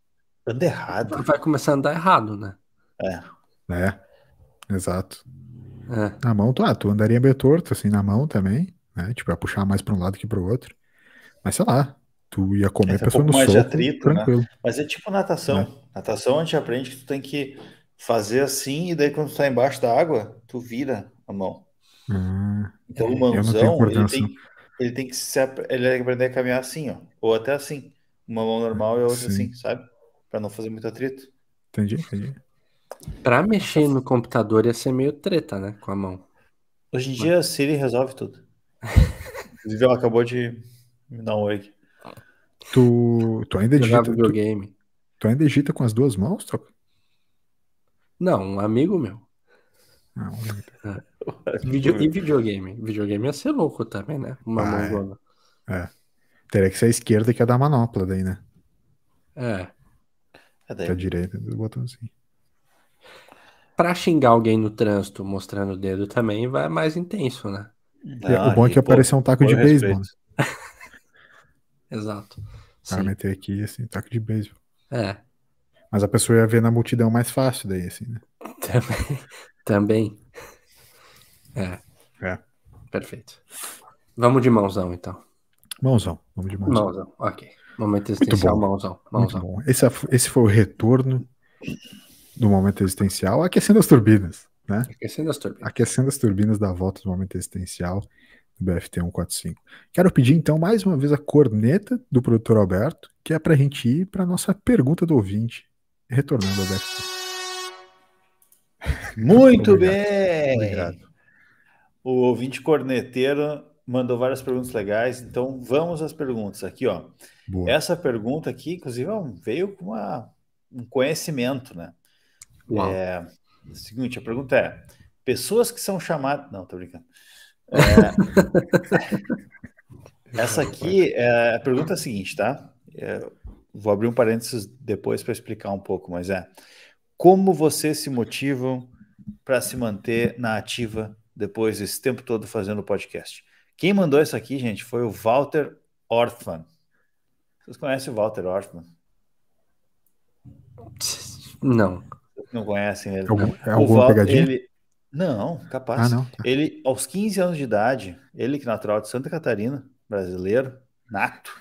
Anda errado. Vai começar a andar errado, né? É. É. Exato. É. Na mão, tu, ah, tu andaria meio torto, assim, na mão também né? Tipo, ia puxar mais para um lado que para o outro. Mas sei lá, tu ia comer é, a pessoa um no mais soco, atrito, né? tranquilo. Né? Mas é tipo natação. É. Natação a gente aprende que tu tem que fazer assim e daí quando tu tá embaixo da água, tu vira a mão. Hum, então o mãozão, ele tem, ele tem que se, ele tem que aprender a caminhar assim, ó. Ou até assim. Uma mão normal e a outra Sim. assim, sabe? Para não fazer muito atrito. Entendi, entendi. Pra mexer no computador ia ser meio treta, né? Com a mão. Hoje em dia a Siri resolve tudo. Inclusive, ela acabou de me dar um oi. Tu, tu ainda digita. videogame. Tu, tu ainda digita com as duas mãos, troca? Não, um amigo meu. Não, ah, é. Video, e videogame? Videogame ia ser louco também, né? Uma ah, mão é. é. Teria que ser a esquerda que é da manopla daí, né? É. É daí. Que a direita do botãozinho. Pra xingar alguém no trânsito mostrando o dedo também vai mais intenso, né? Ah, o bom é que apareceu um taco de beisebol. Exato. Para meter aqui, assim, taco de beisebol. É. Mas a pessoa ia ver na multidão mais fácil daí, assim, né? Também. Também. É. É. Perfeito. Vamos de mãozão, então. Mãozão. Vamos de mãozão. Mãozão, ok. Momento existencial, mãozão. mãozão. Muito bom. Esse, esse foi o retorno do momento existencial, aquecendo as turbinas, né? Aquecendo as turbinas. Aquecendo as turbinas da volta do momento existencial do BFT 145. Quero pedir então mais uma vez a corneta do produtor Alberto, que é para a gente ir para nossa pergunta do ouvinte, retornando ao BFT. Muito bem! Obrigado. O ouvinte corneteiro mandou várias perguntas legais, então vamos às perguntas aqui, ó. Boa. Essa pergunta aqui, inclusive, veio com uma, um conhecimento, né? Uau. É, o seguinte, a pergunta é: pessoas que são chamadas. Não, tô brincando. É, essa aqui, é, a pergunta é a seguinte, tá? É, vou abrir um parênteses depois para explicar um pouco, mas é: como vocês se motivam para se manter na ativa depois desse tempo todo fazendo podcast? Quem mandou isso aqui, gente, foi o Walter Ortman. Vocês conhecem o Walter Ortman? Não. Não conhecem ele. É alguma Walter, pegadinha? Ele... Não, capaz. Ah, não. Tá. Ele, aos 15 anos de idade, ele que é natural de Santa Catarina, brasileiro, nato,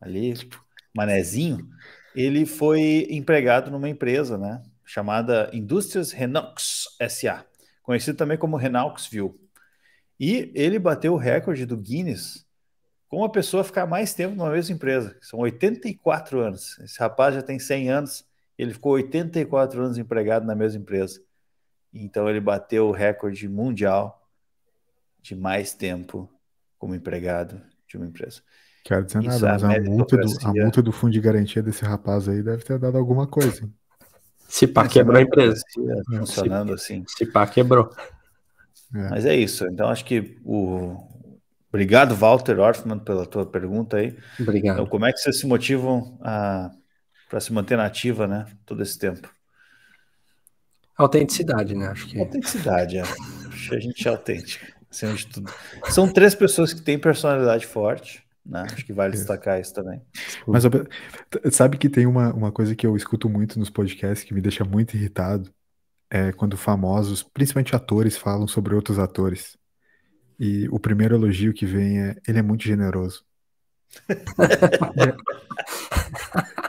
ali, tipo, manezinho, ele foi empregado numa empresa, né, chamada Indústrias Renox SA, conhecido também como Renauxville. E ele bateu o recorde do Guinness com uma pessoa ficar mais tempo numa mesma empresa. São 84 anos. Esse rapaz já tem 100 anos, ele ficou 84 anos empregado na mesma empresa. Então ele bateu o recorde mundial de mais tempo como empregado de uma empresa. Quero dizer Isso nada, mas a, multa do, a multa do fundo de garantia desse rapaz aí deve ter dado alguma coisa. Hein? Se pá, quebrou a empresa. Funcionando se, assim. Se pá, quebrou. É. Mas é isso. Então acho que o. Obrigado, Walter Orfman, pela tua pergunta aí. Obrigado. Então, como é que vocês se motivam para se manter nativa, né? Todo esse tempo? Autenticidade, né? Acho que. Autenticidade, é. Acho que a gente é autêntico, acima de tudo. São três pessoas que têm personalidade forte, né? Acho que vale destacar isso também. Mas sabe que tem uma, uma coisa que eu escuto muito nos podcasts que me deixa muito irritado é quando famosos, principalmente atores, falam sobre outros atores. E o primeiro elogio que vem é: ele é muito generoso.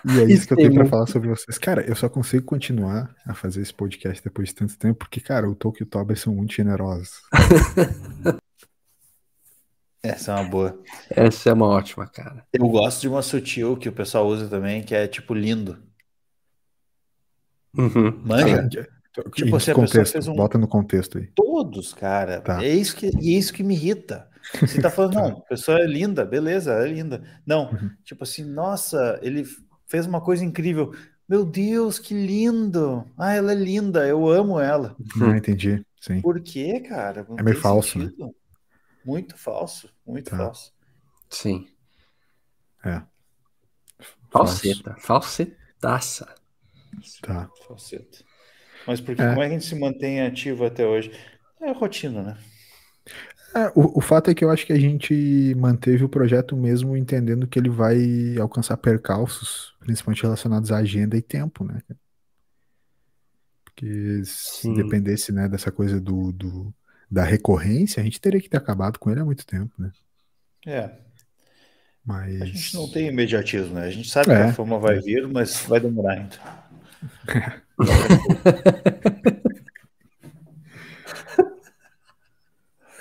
e é isso que eu tenho para falar sobre vocês. Cara, eu só consigo continuar a fazer esse podcast depois de tanto tempo, porque, cara, o Tolkien e o Tober são muito generosos. Essa é uma boa. Essa é uma ótima, cara. Eu gosto de uma sutil que o pessoal usa também, que é tipo lindo. Uhum. Manja? Tipo, assim, contexto, um... Bota no contexto aí. Todos, cara. Tá. É, isso que, é isso que me irrita. Você tá falando, não, a pessoa é linda, beleza, é linda. Não, uhum. tipo assim, nossa, ele fez uma coisa incrível. Meu Deus, que lindo! Ah, ela é linda, eu amo ela. Não ah, entendi. Sim. Por quê, cara? Não é meio falso. Né? Muito falso, muito tá. falso. Sim. É. Falseta, falsetaça. Tá. Falseta. Mas porque é. como é que a gente se mantém ativo até hoje? É a rotina, né? É, o, o, fato é que eu acho que a gente manteve o projeto mesmo entendendo que ele vai alcançar percalços, principalmente relacionados à agenda e tempo, né? Porque se Sim. dependesse né, dessa coisa do, do, da recorrência, a gente teria que ter acabado com ele há muito tempo, né? É. Mas... A gente não tem imediatismo, né? A gente sabe é. que a forma vai vir, mas vai demorar ainda.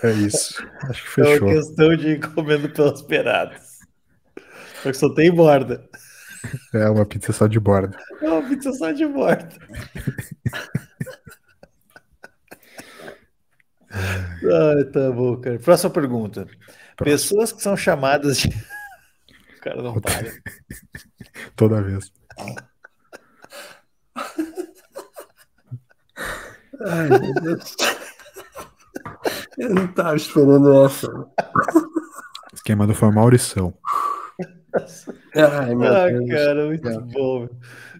É isso. Acho que fechou. É uma questão de ir comendo pelas peradas. Só que só tem borda. É uma pizza só de borda. É uma pizza só de borda. ah, tá bom, cara. Próxima pergunta. Pessoas que são chamadas de. O cara não para. Toda vez. Ai, meu Deus. Eu não tava esperando essa. Esquema do foi Maurição. Ai, meu ah, Deus. cara, muito bom.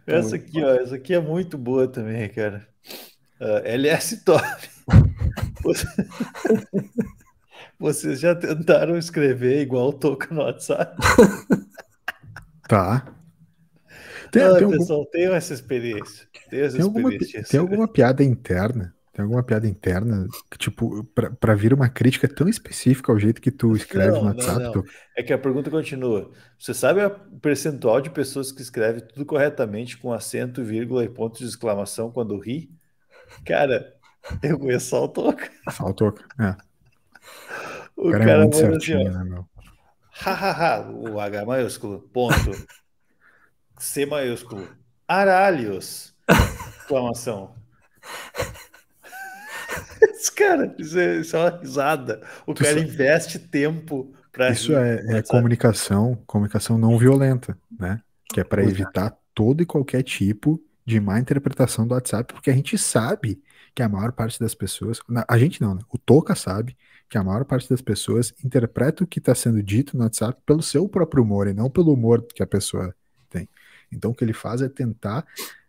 Essa aqui, ó, essa aqui é muito boa também, cara. Uh, ah, LS Top. Vocês já tentaram escrever igual o Toca no WhatsApp? Tá. Tem, Não, tem pessoal, algum... tenho essa experiência. Tenho essa tem, alguma, tem alguma piada interna? Tem alguma piada interna que, tipo, para vir uma crítica tão específica ao jeito que tu escreve não, no WhatsApp? Não, não. Tu... É que a pergunta continua. Você sabe o percentual de pessoas que escrevem tudo corretamente com acento, vírgula e ponto de exclamação quando ri? Cara, eu conheço só o Toca. Só o Toca, é. O, o cara, cara é muito certinho, assim, né, meu? Hahaha, o H maiúsculo, ponto. C maiúsculo. Aralhos! Exclamação. Esse cara, isso é, isso é uma risada. O tu cara sabe. investe tempo para. Isso rir, é, é comunicação, comunicação não violenta, né? Que é para evitar todo e qualquer tipo de má interpretação do WhatsApp, porque a gente sabe que a maior parte das pessoas. A gente não, né? O Toca sabe que a maior parte das pessoas interpreta o que está sendo dito no WhatsApp pelo seu próprio humor e não pelo humor que a pessoa tem. Então o que ele faz é tentar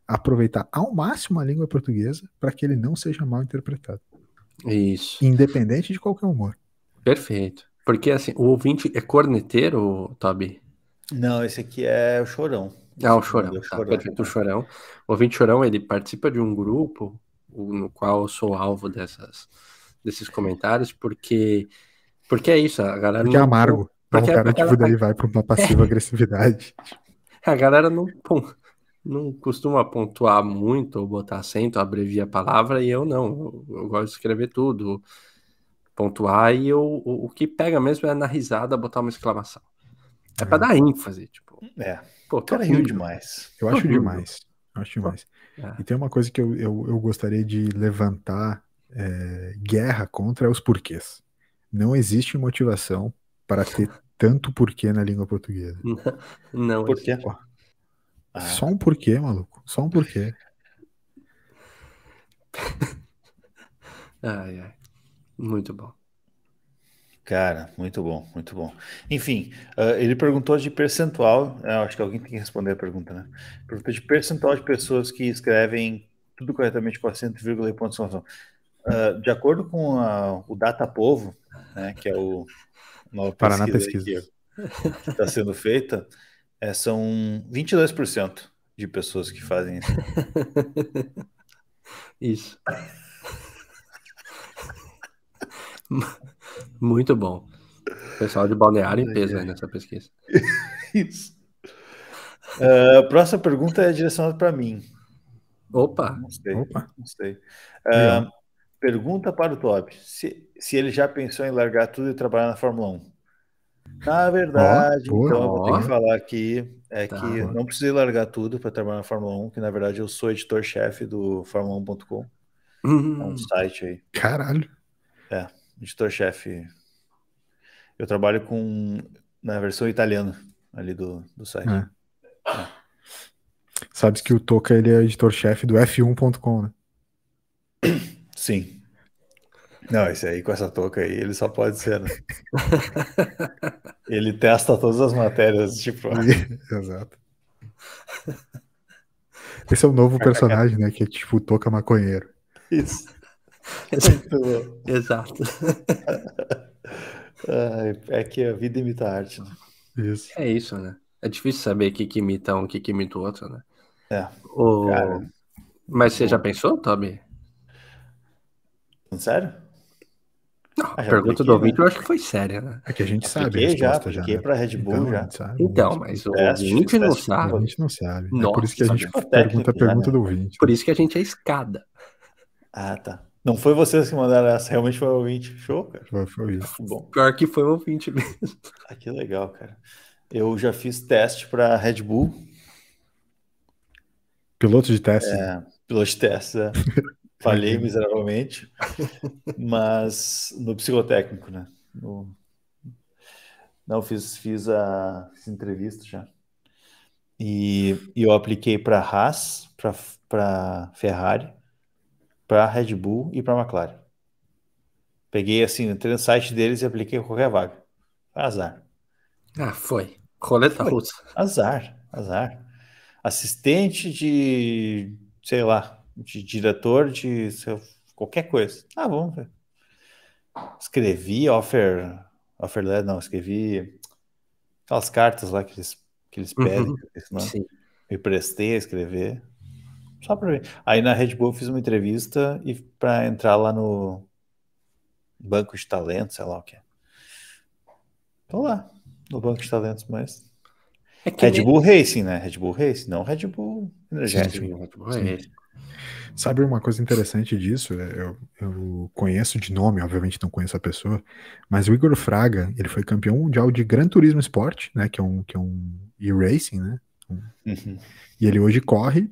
aproveitar ao máximo a língua portuguesa para que ele não seja mal interpretado. Isso. Independente de qualquer humor. Perfeito. Porque assim, o ouvinte é corneteiro, Toby? Não, esse aqui é o Chorão. Ah, o Chorão. É o tá, perfeito, o Chorão. O ouvinte Chorão, ele participa de um grupo no qual eu sou alvo dessas, desses comentários, porque porque é isso, a galera porque não... é amargo. Porque o cara, tipo, daí vai para uma passiva agressividade. A galera não, não costuma pontuar muito ou botar acento, abreviar a palavra, e eu não. Eu, eu, gosto de escrever tudo, pontuar, e eu, o, o, que pega mesmo é na risada botar uma exclamação. É, é. para dar ênfase, tipo. É. Pô, cara riu demais. Eu acho demais. Eu acho demais. É. E tem uma coisa que eu, eu, eu gostaria de levantar é, guerra contra os porquês. Não existe motivação para ter tanto porquê na língua portuguesa. Não, não Por quê? Ah. Só um porquê, maluco. Só um porquê. ai, ai. Muito bom. Cara, muito bom, muito bom. Enfim, uh, ele perguntou de percentual. Uh, acho que alguém tem que responder a pergunta, né? Perguntou de percentual de pessoas que escrevem tudo corretamente com acento, vírgula e ponto de exclamação. Uh, de acordo com a, o Data Povo, né, que é o nova Paraná pesquisa, pesquisa. que está sendo feita, é, são 22% de pessoas que fazem isso. isso. Muito bom. pessoal de balneário em peso aí nessa pesquisa. Isso. Uh, a próxima pergunta é direcionada para mim. Opa! Não sei. Opa. Não sei. Uh, pergunta para o Top: se, se ele já pensou em largar tudo e trabalhar na Fórmula 1. Na verdade, oh, então eu vou ter que falar aqui é tá, que não precisei largar tudo para trabalhar na Fórmula 1, que na verdade eu sou editor-chefe do Fórmula1.com. Uhum. É um site aí. Caralho. É, editor-chefe. Eu trabalho com na versão italiana ali do, do site. É. É. Sabes que o Toca ele é editor-chefe do F1.com, né? Sim. Não, esse aí com essa touca aí, ele só pode ser, né? ele testa todas as matérias, tipo. Exato. Esse é o novo personagem, né? Que é tipo o Toca Maconheiro. Isso. Exato. é que a vida imita a arte, né? Isso. É isso, né? É difícil saber o que, que imita um, o que, que imita o outro, né? É. O... Cara, Mas você já pensou, Toby? Sério? Não, a pergunta do ouvinte né? eu acho que foi séria, né? É que a gente sabe a resposta já. Apliquei já, né? para Red Bull então, já. Sabe, então, mas o ouvinte não sabe. A gente não sabe. Nossa, é por isso que a gente pergunta a pergunta né? do ouvinte. Por isso que a gente é escada. Ah, tá. Não foi vocês que mandaram essa, realmente foi o ouvinte. Show, cara. Foi, foi isso. Bom. Pior que foi o ouvinte mesmo. Ah, que legal, cara. Eu já fiz teste para Red Bull. Piloto de teste? É, piloto de teste, é. Falhei miseravelmente, mas no psicotécnico, né? No... Não, fiz, fiz a fiz entrevista já. E, e eu apliquei para Haas, para Ferrari, para Red Bull e para McLaren. Peguei assim, entrei no site deles e apliquei qualquer vaga. Azar. Ah, foi. Roleta russa. Azar, azar. Assistente de, sei lá, de diretor de qualquer coisa. Ah, vamos ver. Escrevi offer, offer letter, não, escrevi aquelas cartas lá que eles, que eles pedem. Uhum. Me prestei a escrever. Só para ver. Aí na Red Bull eu fiz uma entrevista e para entrar lá no banco de talentos, sei lá o que é. Tô lá, no banco de talentos, mas. É Red Bull Racing, né? Red Bull Racing, não Red Bull Energético. Red Bull Racing. Sabe uma coisa interessante disso? É, eu, eu, conheço de nome, obviamente não conheço a pessoa, mas o Igor Fraga, ele foi campeão mundial de Gran Turismo Sport, né? Que é um, que é um e-racing, né? Um, uhum. E ele hoje corre,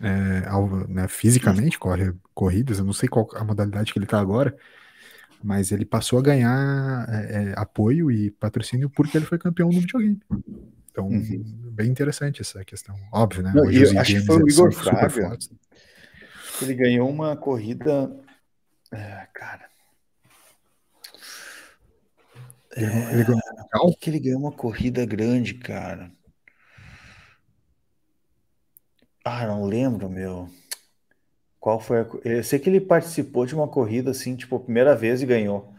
é, ao, né, fisicamente, corre corridas, eu não sei qual a modalidade que ele tá agora, mas ele passou a ganhar é, é, apoio e patrocínio porque ele foi campeão no videogame. Então, uhum. bem interessante essa questão. Óbvio, né? Não, eu acho que foi o Igor Fraga. Ele ganhou uma corrida. É, cara. É, ele ganhou uma... que ele ganhou uma corrida grande, cara. Ah, não lembro, meu. Qual foi a... Eu sei que ele participou de uma corrida assim, tipo, a primeira vez e ganhou.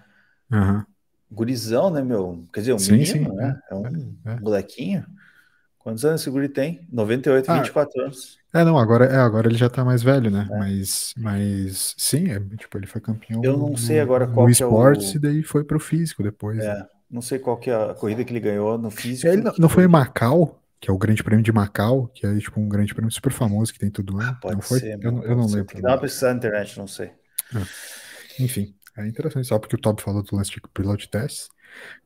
Uhum. Gurizão, né, meu? Quer dizer, um sim, menino, sim, né? É, é um é, é. molequinho. Quantos anos esse guri tem? 98, ah, 24 anos. É, não, agora, é, agora ele já tá mais velho, né? É. Mas, mas sim, é, tipo, ele foi campeão. Eu não sei agora qual no esportes é o... e daí foi pro físico depois. É, né? não sei qual que é a corrida que ele ganhou no físico. Ele não, não foi em Macau? que é o Grande Prêmio de Macau, que é tipo um grande prêmio super famoso que tem todo ano. Ah, pode não foi? Ser, eu, não, eu não lembro. Dá uma pesquisar na internet, não sei. É. Enfim, é interessante, só porque o Top falou do lance de pilot test.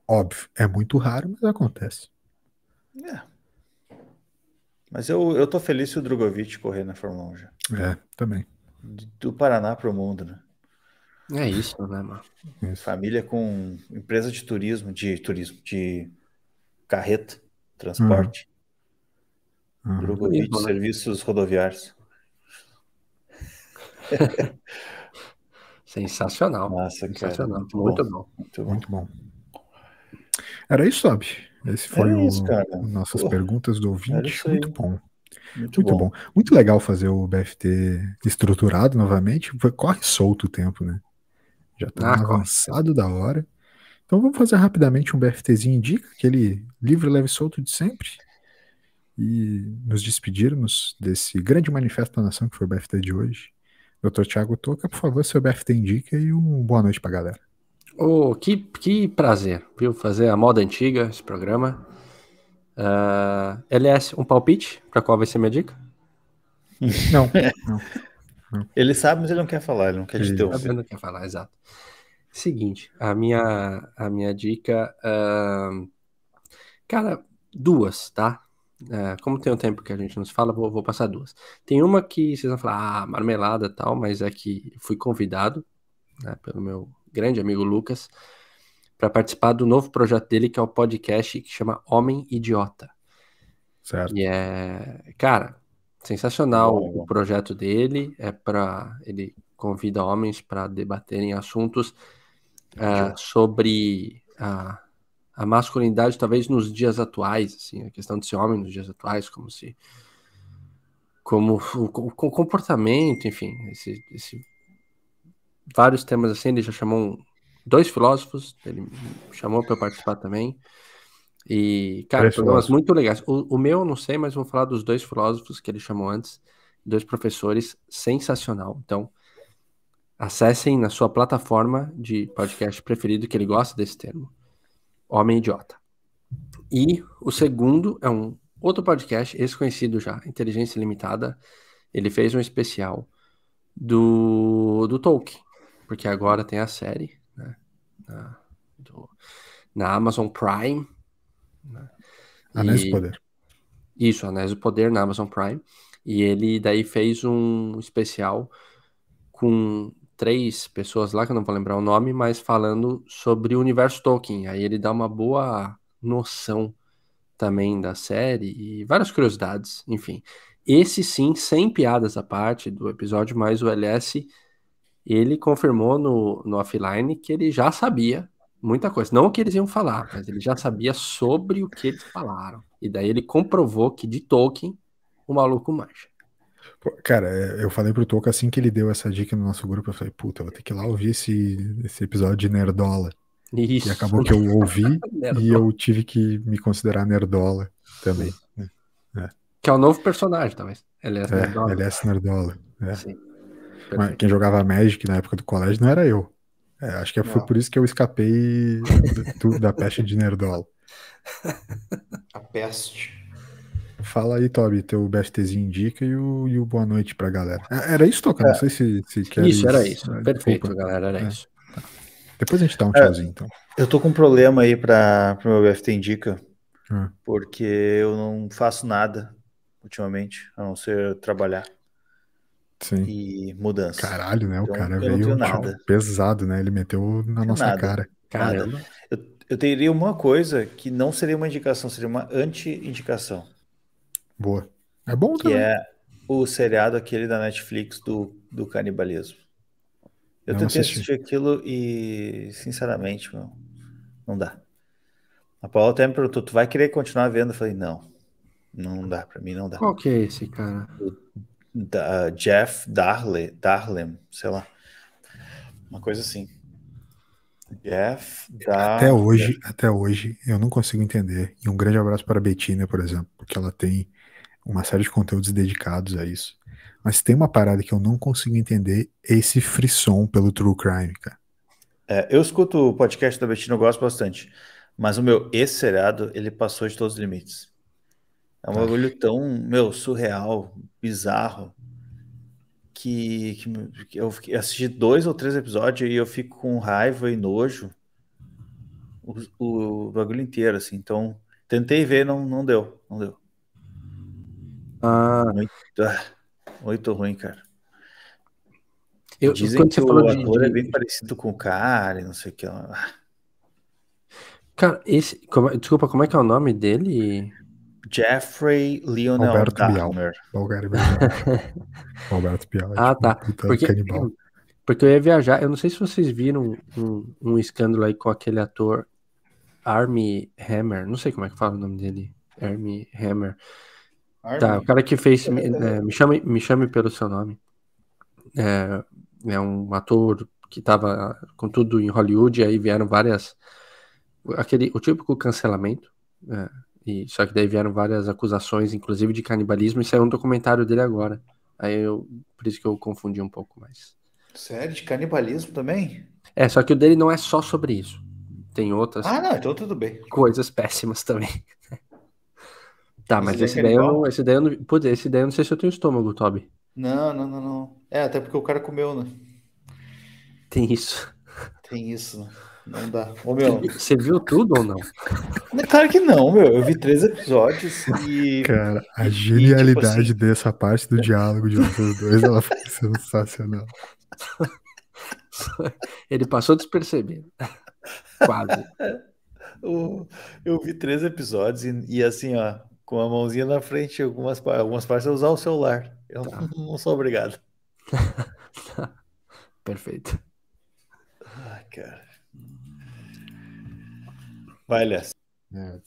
Óbvio, é muito raro, mas acontece. É. Mas eu, eu tô feliz se o Drogovic correr na Fórmula 1 já. É, também. Do Paraná pro mundo, né? É isso, né, mano? Isso. Família com empresa de turismo, de turismo, de carreta, transporte. Uhum. Drogovic, uhum. serviços rodoviários. Sensacional. Nossa, Sensacional. Cara, muito, bom. Muito, bom. muito bom. Era isso, Sob. Esse foi o, isso, nossas perguntas do ouvinte. Muito bom. Muito, muito bom. bom. Muito legal fazer o BFT estruturado novamente. Foi, corre solto o tempo, né? Já tá ah, avançado corre. da hora. Então vamos fazer rapidamente um BFTzinho indica, aquele livre, leve solto de sempre e nos despedirmos desse grande manifesto da nação que foi o BFT de hoje. Dr. Tiago Toca, por favor, seu BFT indica e uma boa noite pra galera. Oh, que, que prazer, viu? Fazer a moda antiga, esse programa. Uh, ah, LS, um palpite para qual vai ser minha dica? Não, não, não, Ele sabe, mas ele não quer falar, ele não quer te ter Ele não quer falar, exato. Seguinte, a minha, a minha dica, uh, cara, duas, tá? É, como tem um tempo que a gente não se fala, vou, vou, passar duas. Tem uma que vocês vão falar, ah, marmelada tal, mas é que fui convidado né, pelo meu grande amigo Lucas para participar do novo projeto dele, que é o podcast que chama Homem Idiota. Certo. E é, cara, sensacional bom, o projeto dele. É para ele convida homens para debaterem assuntos uh, sobre a a masculinidade talvez nos dias atuais, assim, a questão de ser homem nos dias atuais, como se como o, o comportamento, enfim, esse, esse, vários temas assim, ele já chamou dois filósofos, ele chamou para participar também. E, cara, Três programas muito legais. O, o meu eu não sei, mas vou falar dos dois filósofos que ele chamou antes, dois professores, sensacional. Então, acessem na sua plataforma de podcast preferido que ele gosta desse termo Homem Idiota. E o segundo é um outro podcast, esse conhecido já, Inteligência Limitada. Ele fez um especial do, do Tolkien, porque agora tem a série né, na, do, na Amazon Prime. Né, Anéis do Poder. Isso, Anéis do Poder na Amazon Prime. E ele daí fez um especial com três pessoas lá, que eu não vou lembrar o nome, mas falando sobre o universo Tolkien. Aí ele dá uma boa noção também da série e várias curiosidades, enfim. Esse sim, sem piadas à parte do episódio, mas o LS, ele confirmou no, no offline que ele já sabia muita coisa. Não o que eles iam falar, mas ele já sabia sobre o que eles falaram. E daí ele comprovou que de Tolkien, o maluco mancha. Cara, é, eu falei pro Toca assim que ele deu essa dica no nosso grupo, eu falei, puta, vou ter que ir lá ouvir esse, esse episódio de Nerdola. Isso. E acabou que eu ouvi e eu tive que me considerar Nerdola também. Né? É. Que é o novo personagem, talvez. LS é, Nerdola. LS Nerdola. É. Sim. Mas quem jogava Magic na época do colégio não era eu. É, acho que não. foi por isso que eu escapei do, da peste de Nerdola. A peste. Fala aí, Toby, teu BSTzinho indica e o, e o boa noite pra galera. É, era isso, Toca? Não é. sei se, se quer. Isso, era isso. É, Perfeito, desculpa. galera, era é. isso. Tá. Depois a gente dá um tchauzinho, então. Eu tô com um problema aí para o meu BFT Indica, hum. porque eu não faço nada ultimamente, a não ser trabalhar. Sim. E mudança. Caralho, né? O então, cara veio pesado, né? Ele meteu na nossa nada, cara. Caramba. Eu, eu teria uma coisa que não seria uma indicação, seria uma anti-indicação. Boa. É bom também. Que é o seriado aquele da Netflix do, do canibalismo. Eu não tentei assisti. assistir aquilo e, sinceramente, meu, não dá. A Paula até me perguntou: tu vai querer continuar vendo? Eu falei: não, não dá, pra mim não dá. Qual que é esse, cara? O, da, Jeff Darley, Darlem, sei lá. Uma coisa assim. Jeff Dar... Até hoje, até hoje, eu não consigo entender. E um grande abraço para a Betina, por exemplo, porque ela tem uma série de conteúdos dedicados a isso. Mas tem uma parada que eu não consigo entender, esse frisson pelo true crime, cara. É, eu escuto o podcast da Betina, eu gosto bastante. Mas o meu, esse seriado, ele passou de todos os limites. É um ah. bagulho tão, meu, surreal, bizarro, que, que, eu assisti dois ou três episódios e eu fico com raiva e nojo o, o bagulho inteiro, assim. Então, tentei ver, não, não deu, não deu. Ah. Muito, ah, muito ruim, cara. Eu, Dizem que o ator de... é bem parecido com o cara e não sei o que. Ah. Cara, esse. Como, desculpa, como é que é o nome dele? Jeffrey Leonel Alberto Dahmer. Alberto Bial. ah, tipo, tá. Porque, porque eu ia viajar. Eu não sei se vocês viram um, um escândalo aí com aquele ator Army Hammer. Não sei como é que fala o nome dele. Army Hammer. Tá, o cara que fez. Me, é, me, chame, me chame pelo seu nome. É, é um ator que estava com tudo em Hollywood, aí vieram várias. Aquele, o típico cancelamento. É, e, só que daí vieram várias acusações, inclusive de canibalismo, e saiu um documentário dele agora. Aí eu. Por isso que eu confundi um pouco mais. Sério? De canibalismo também? É, só que o dele não é só sobre isso. Tem outras. Ah, não, então tudo bem. Coisas péssimas também. Tá, mas esse, daí eu não, esse daí eu não. Putz, esse daí eu não sei se eu tenho estômago, Toby. Não, não, não, não. É, até porque o cara comeu, né? Tem isso. Tem isso, né? Não dá. Ô, meu. Você viu tudo ou não? Claro que não, meu. Eu vi três episódios e. Cara, a genialidade e, tipo assim... dessa parte do diálogo de vocês dois, ela foi sensacional. Ele passou despercebido. Quase. Eu vi três episódios e, e assim, ó, com a mãozinha na frente, algumas, algumas partes é usar o celular. Eu tá. não sou obrigado. Perfeito. Ai, cara. Vai, Léo. É,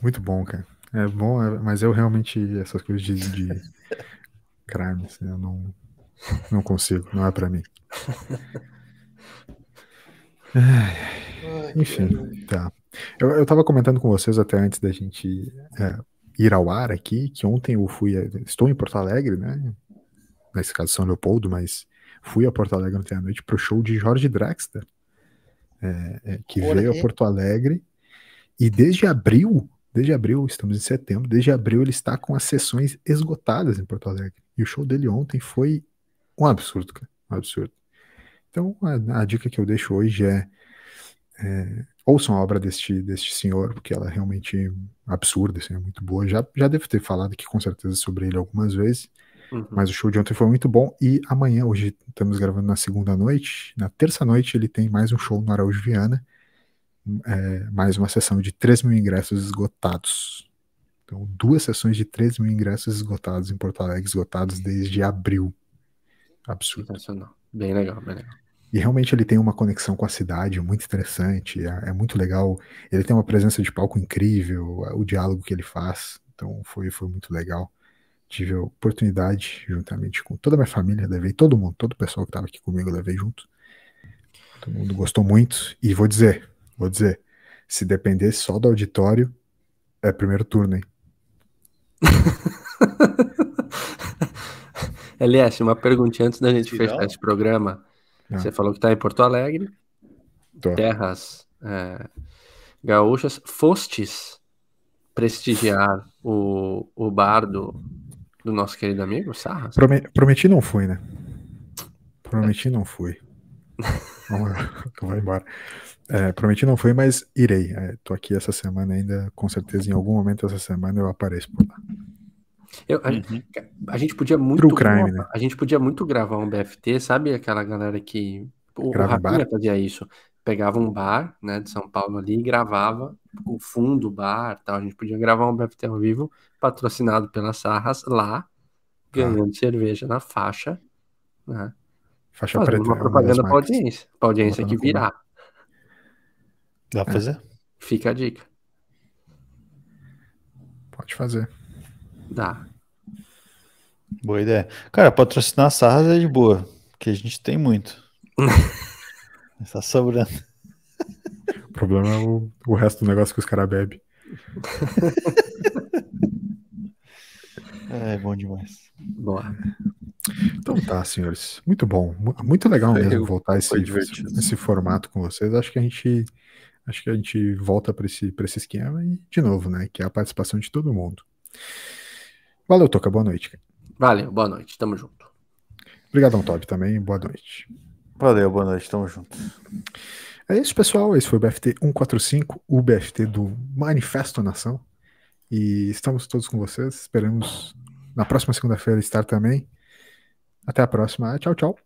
muito bom, cara. É bom, é, mas eu realmente, essas coisas de, de crime, assim, eu não, não consigo, não é para mim. Ai, enfim, tá. Eu, eu tava comentando com vocês até antes da gente é, ir ao ar aqui, que ontem eu fui, estou em Porto Alegre, né? Nesse caso São Leopoldo, mas fui a Porto Alegre ontem à noite para o show de Jorge Drexler, é, é, que Olha veio aí. a Porto Alegre e desde abril, desde abril, estamos em setembro, desde abril ele está com as sessões esgotadas em Porto Alegre. E o show dele ontem foi um absurdo, cara, um absurdo. Então a, a dica que eu deixo hoje é, é ouçam a obra deste, deste senhor, porque ela é realmente absurda, assim, é muito boa. Já, já devo ter falado aqui com certeza sobre ele algumas vezes, uhum. mas o show de ontem foi muito bom. E amanhã, hoje estamos gravando na segunda noite, na terça noite ele tem mais um show no Araújo Viana, é, mais uma sessão de 3 mil ingressos esgotados. Então, duas sessões de 3 mil ingressos esgotados em Porto Alegre, esgotados desde abril. Absurdo. Sensacional. Bem legal, bem legal. E realmente ele tem uma conexão com a cidade muito interessante, é, é, muito legal. Ele tem uma presença de palco incrível, o diálogo que ele faz. Então foi, foi muito legal. Tive a oportunidade, juntamente com toda a minha família, levei todo mundo, todo o pessoal que estava aqui comigo, levei junto. Todo mundo gostou muito. E vou dizer, vou dizer, se dependesse só do auditório, é primeiro turno, hein? LS, uma perguntinha antes da gente fechar esse programa. Ah. Você falou que está em Porto Alegre, Tô. terras é, gaúchas. Fostes prestigiar o, o bar do, do nosso querido amigo Sarras? Prometi não fui, né? Prometi não fui. Vai embora. É, prometi não fui, mas irei. É, tô aqui essa semana ainda, com certeza em algum momento essa semana eu apareço por lá. Eu, a, uhum. a, gente podia muito crime, né? a gente podia muito gravar um BFT, sabe aquela galera que o, o Rafinha fazia isso, pegava um bar, né, de São Paulo ali e gravava com fundo bar, tal. A gente podia gravar um BFT ao vivo patrocinado pela Sarras lá, ganhando ah. cerveja na faixa, né? Faixa Fazendo preta. Uma propaganda para audiência, para audiência que virar. Dá pra é. fazer? Fica a dica. Pode fazer. Dá. Boa ideia. Cara, patrocinar a Sarras é de boa, porque a gente tem muito. Está sobrando. O problema é o, o resto do negócio que os caras bebem. é bom demais. Boa. Então tá, senhores. Muito bom. Muito legal mesmo voltar esse, esse formato com vocês. Acho que a gente acho que a gente volta para esse, esse esquema e, de novo, né? Que é a participação de todo mundo. Valeu, Toca. Boa noite. Valeu, boa noite. Tamo junto. Obrigadão, Toby, também. Boa noite. Valeu, boa noite. Tamo junto. É isso, pessoal. Esse foi o BFT 145, o BFT do Manifesto Nação. E estamos todos com vocês. Esperamos na próxima segunda-feira estar também. Até a próxima. Tchau, tchau.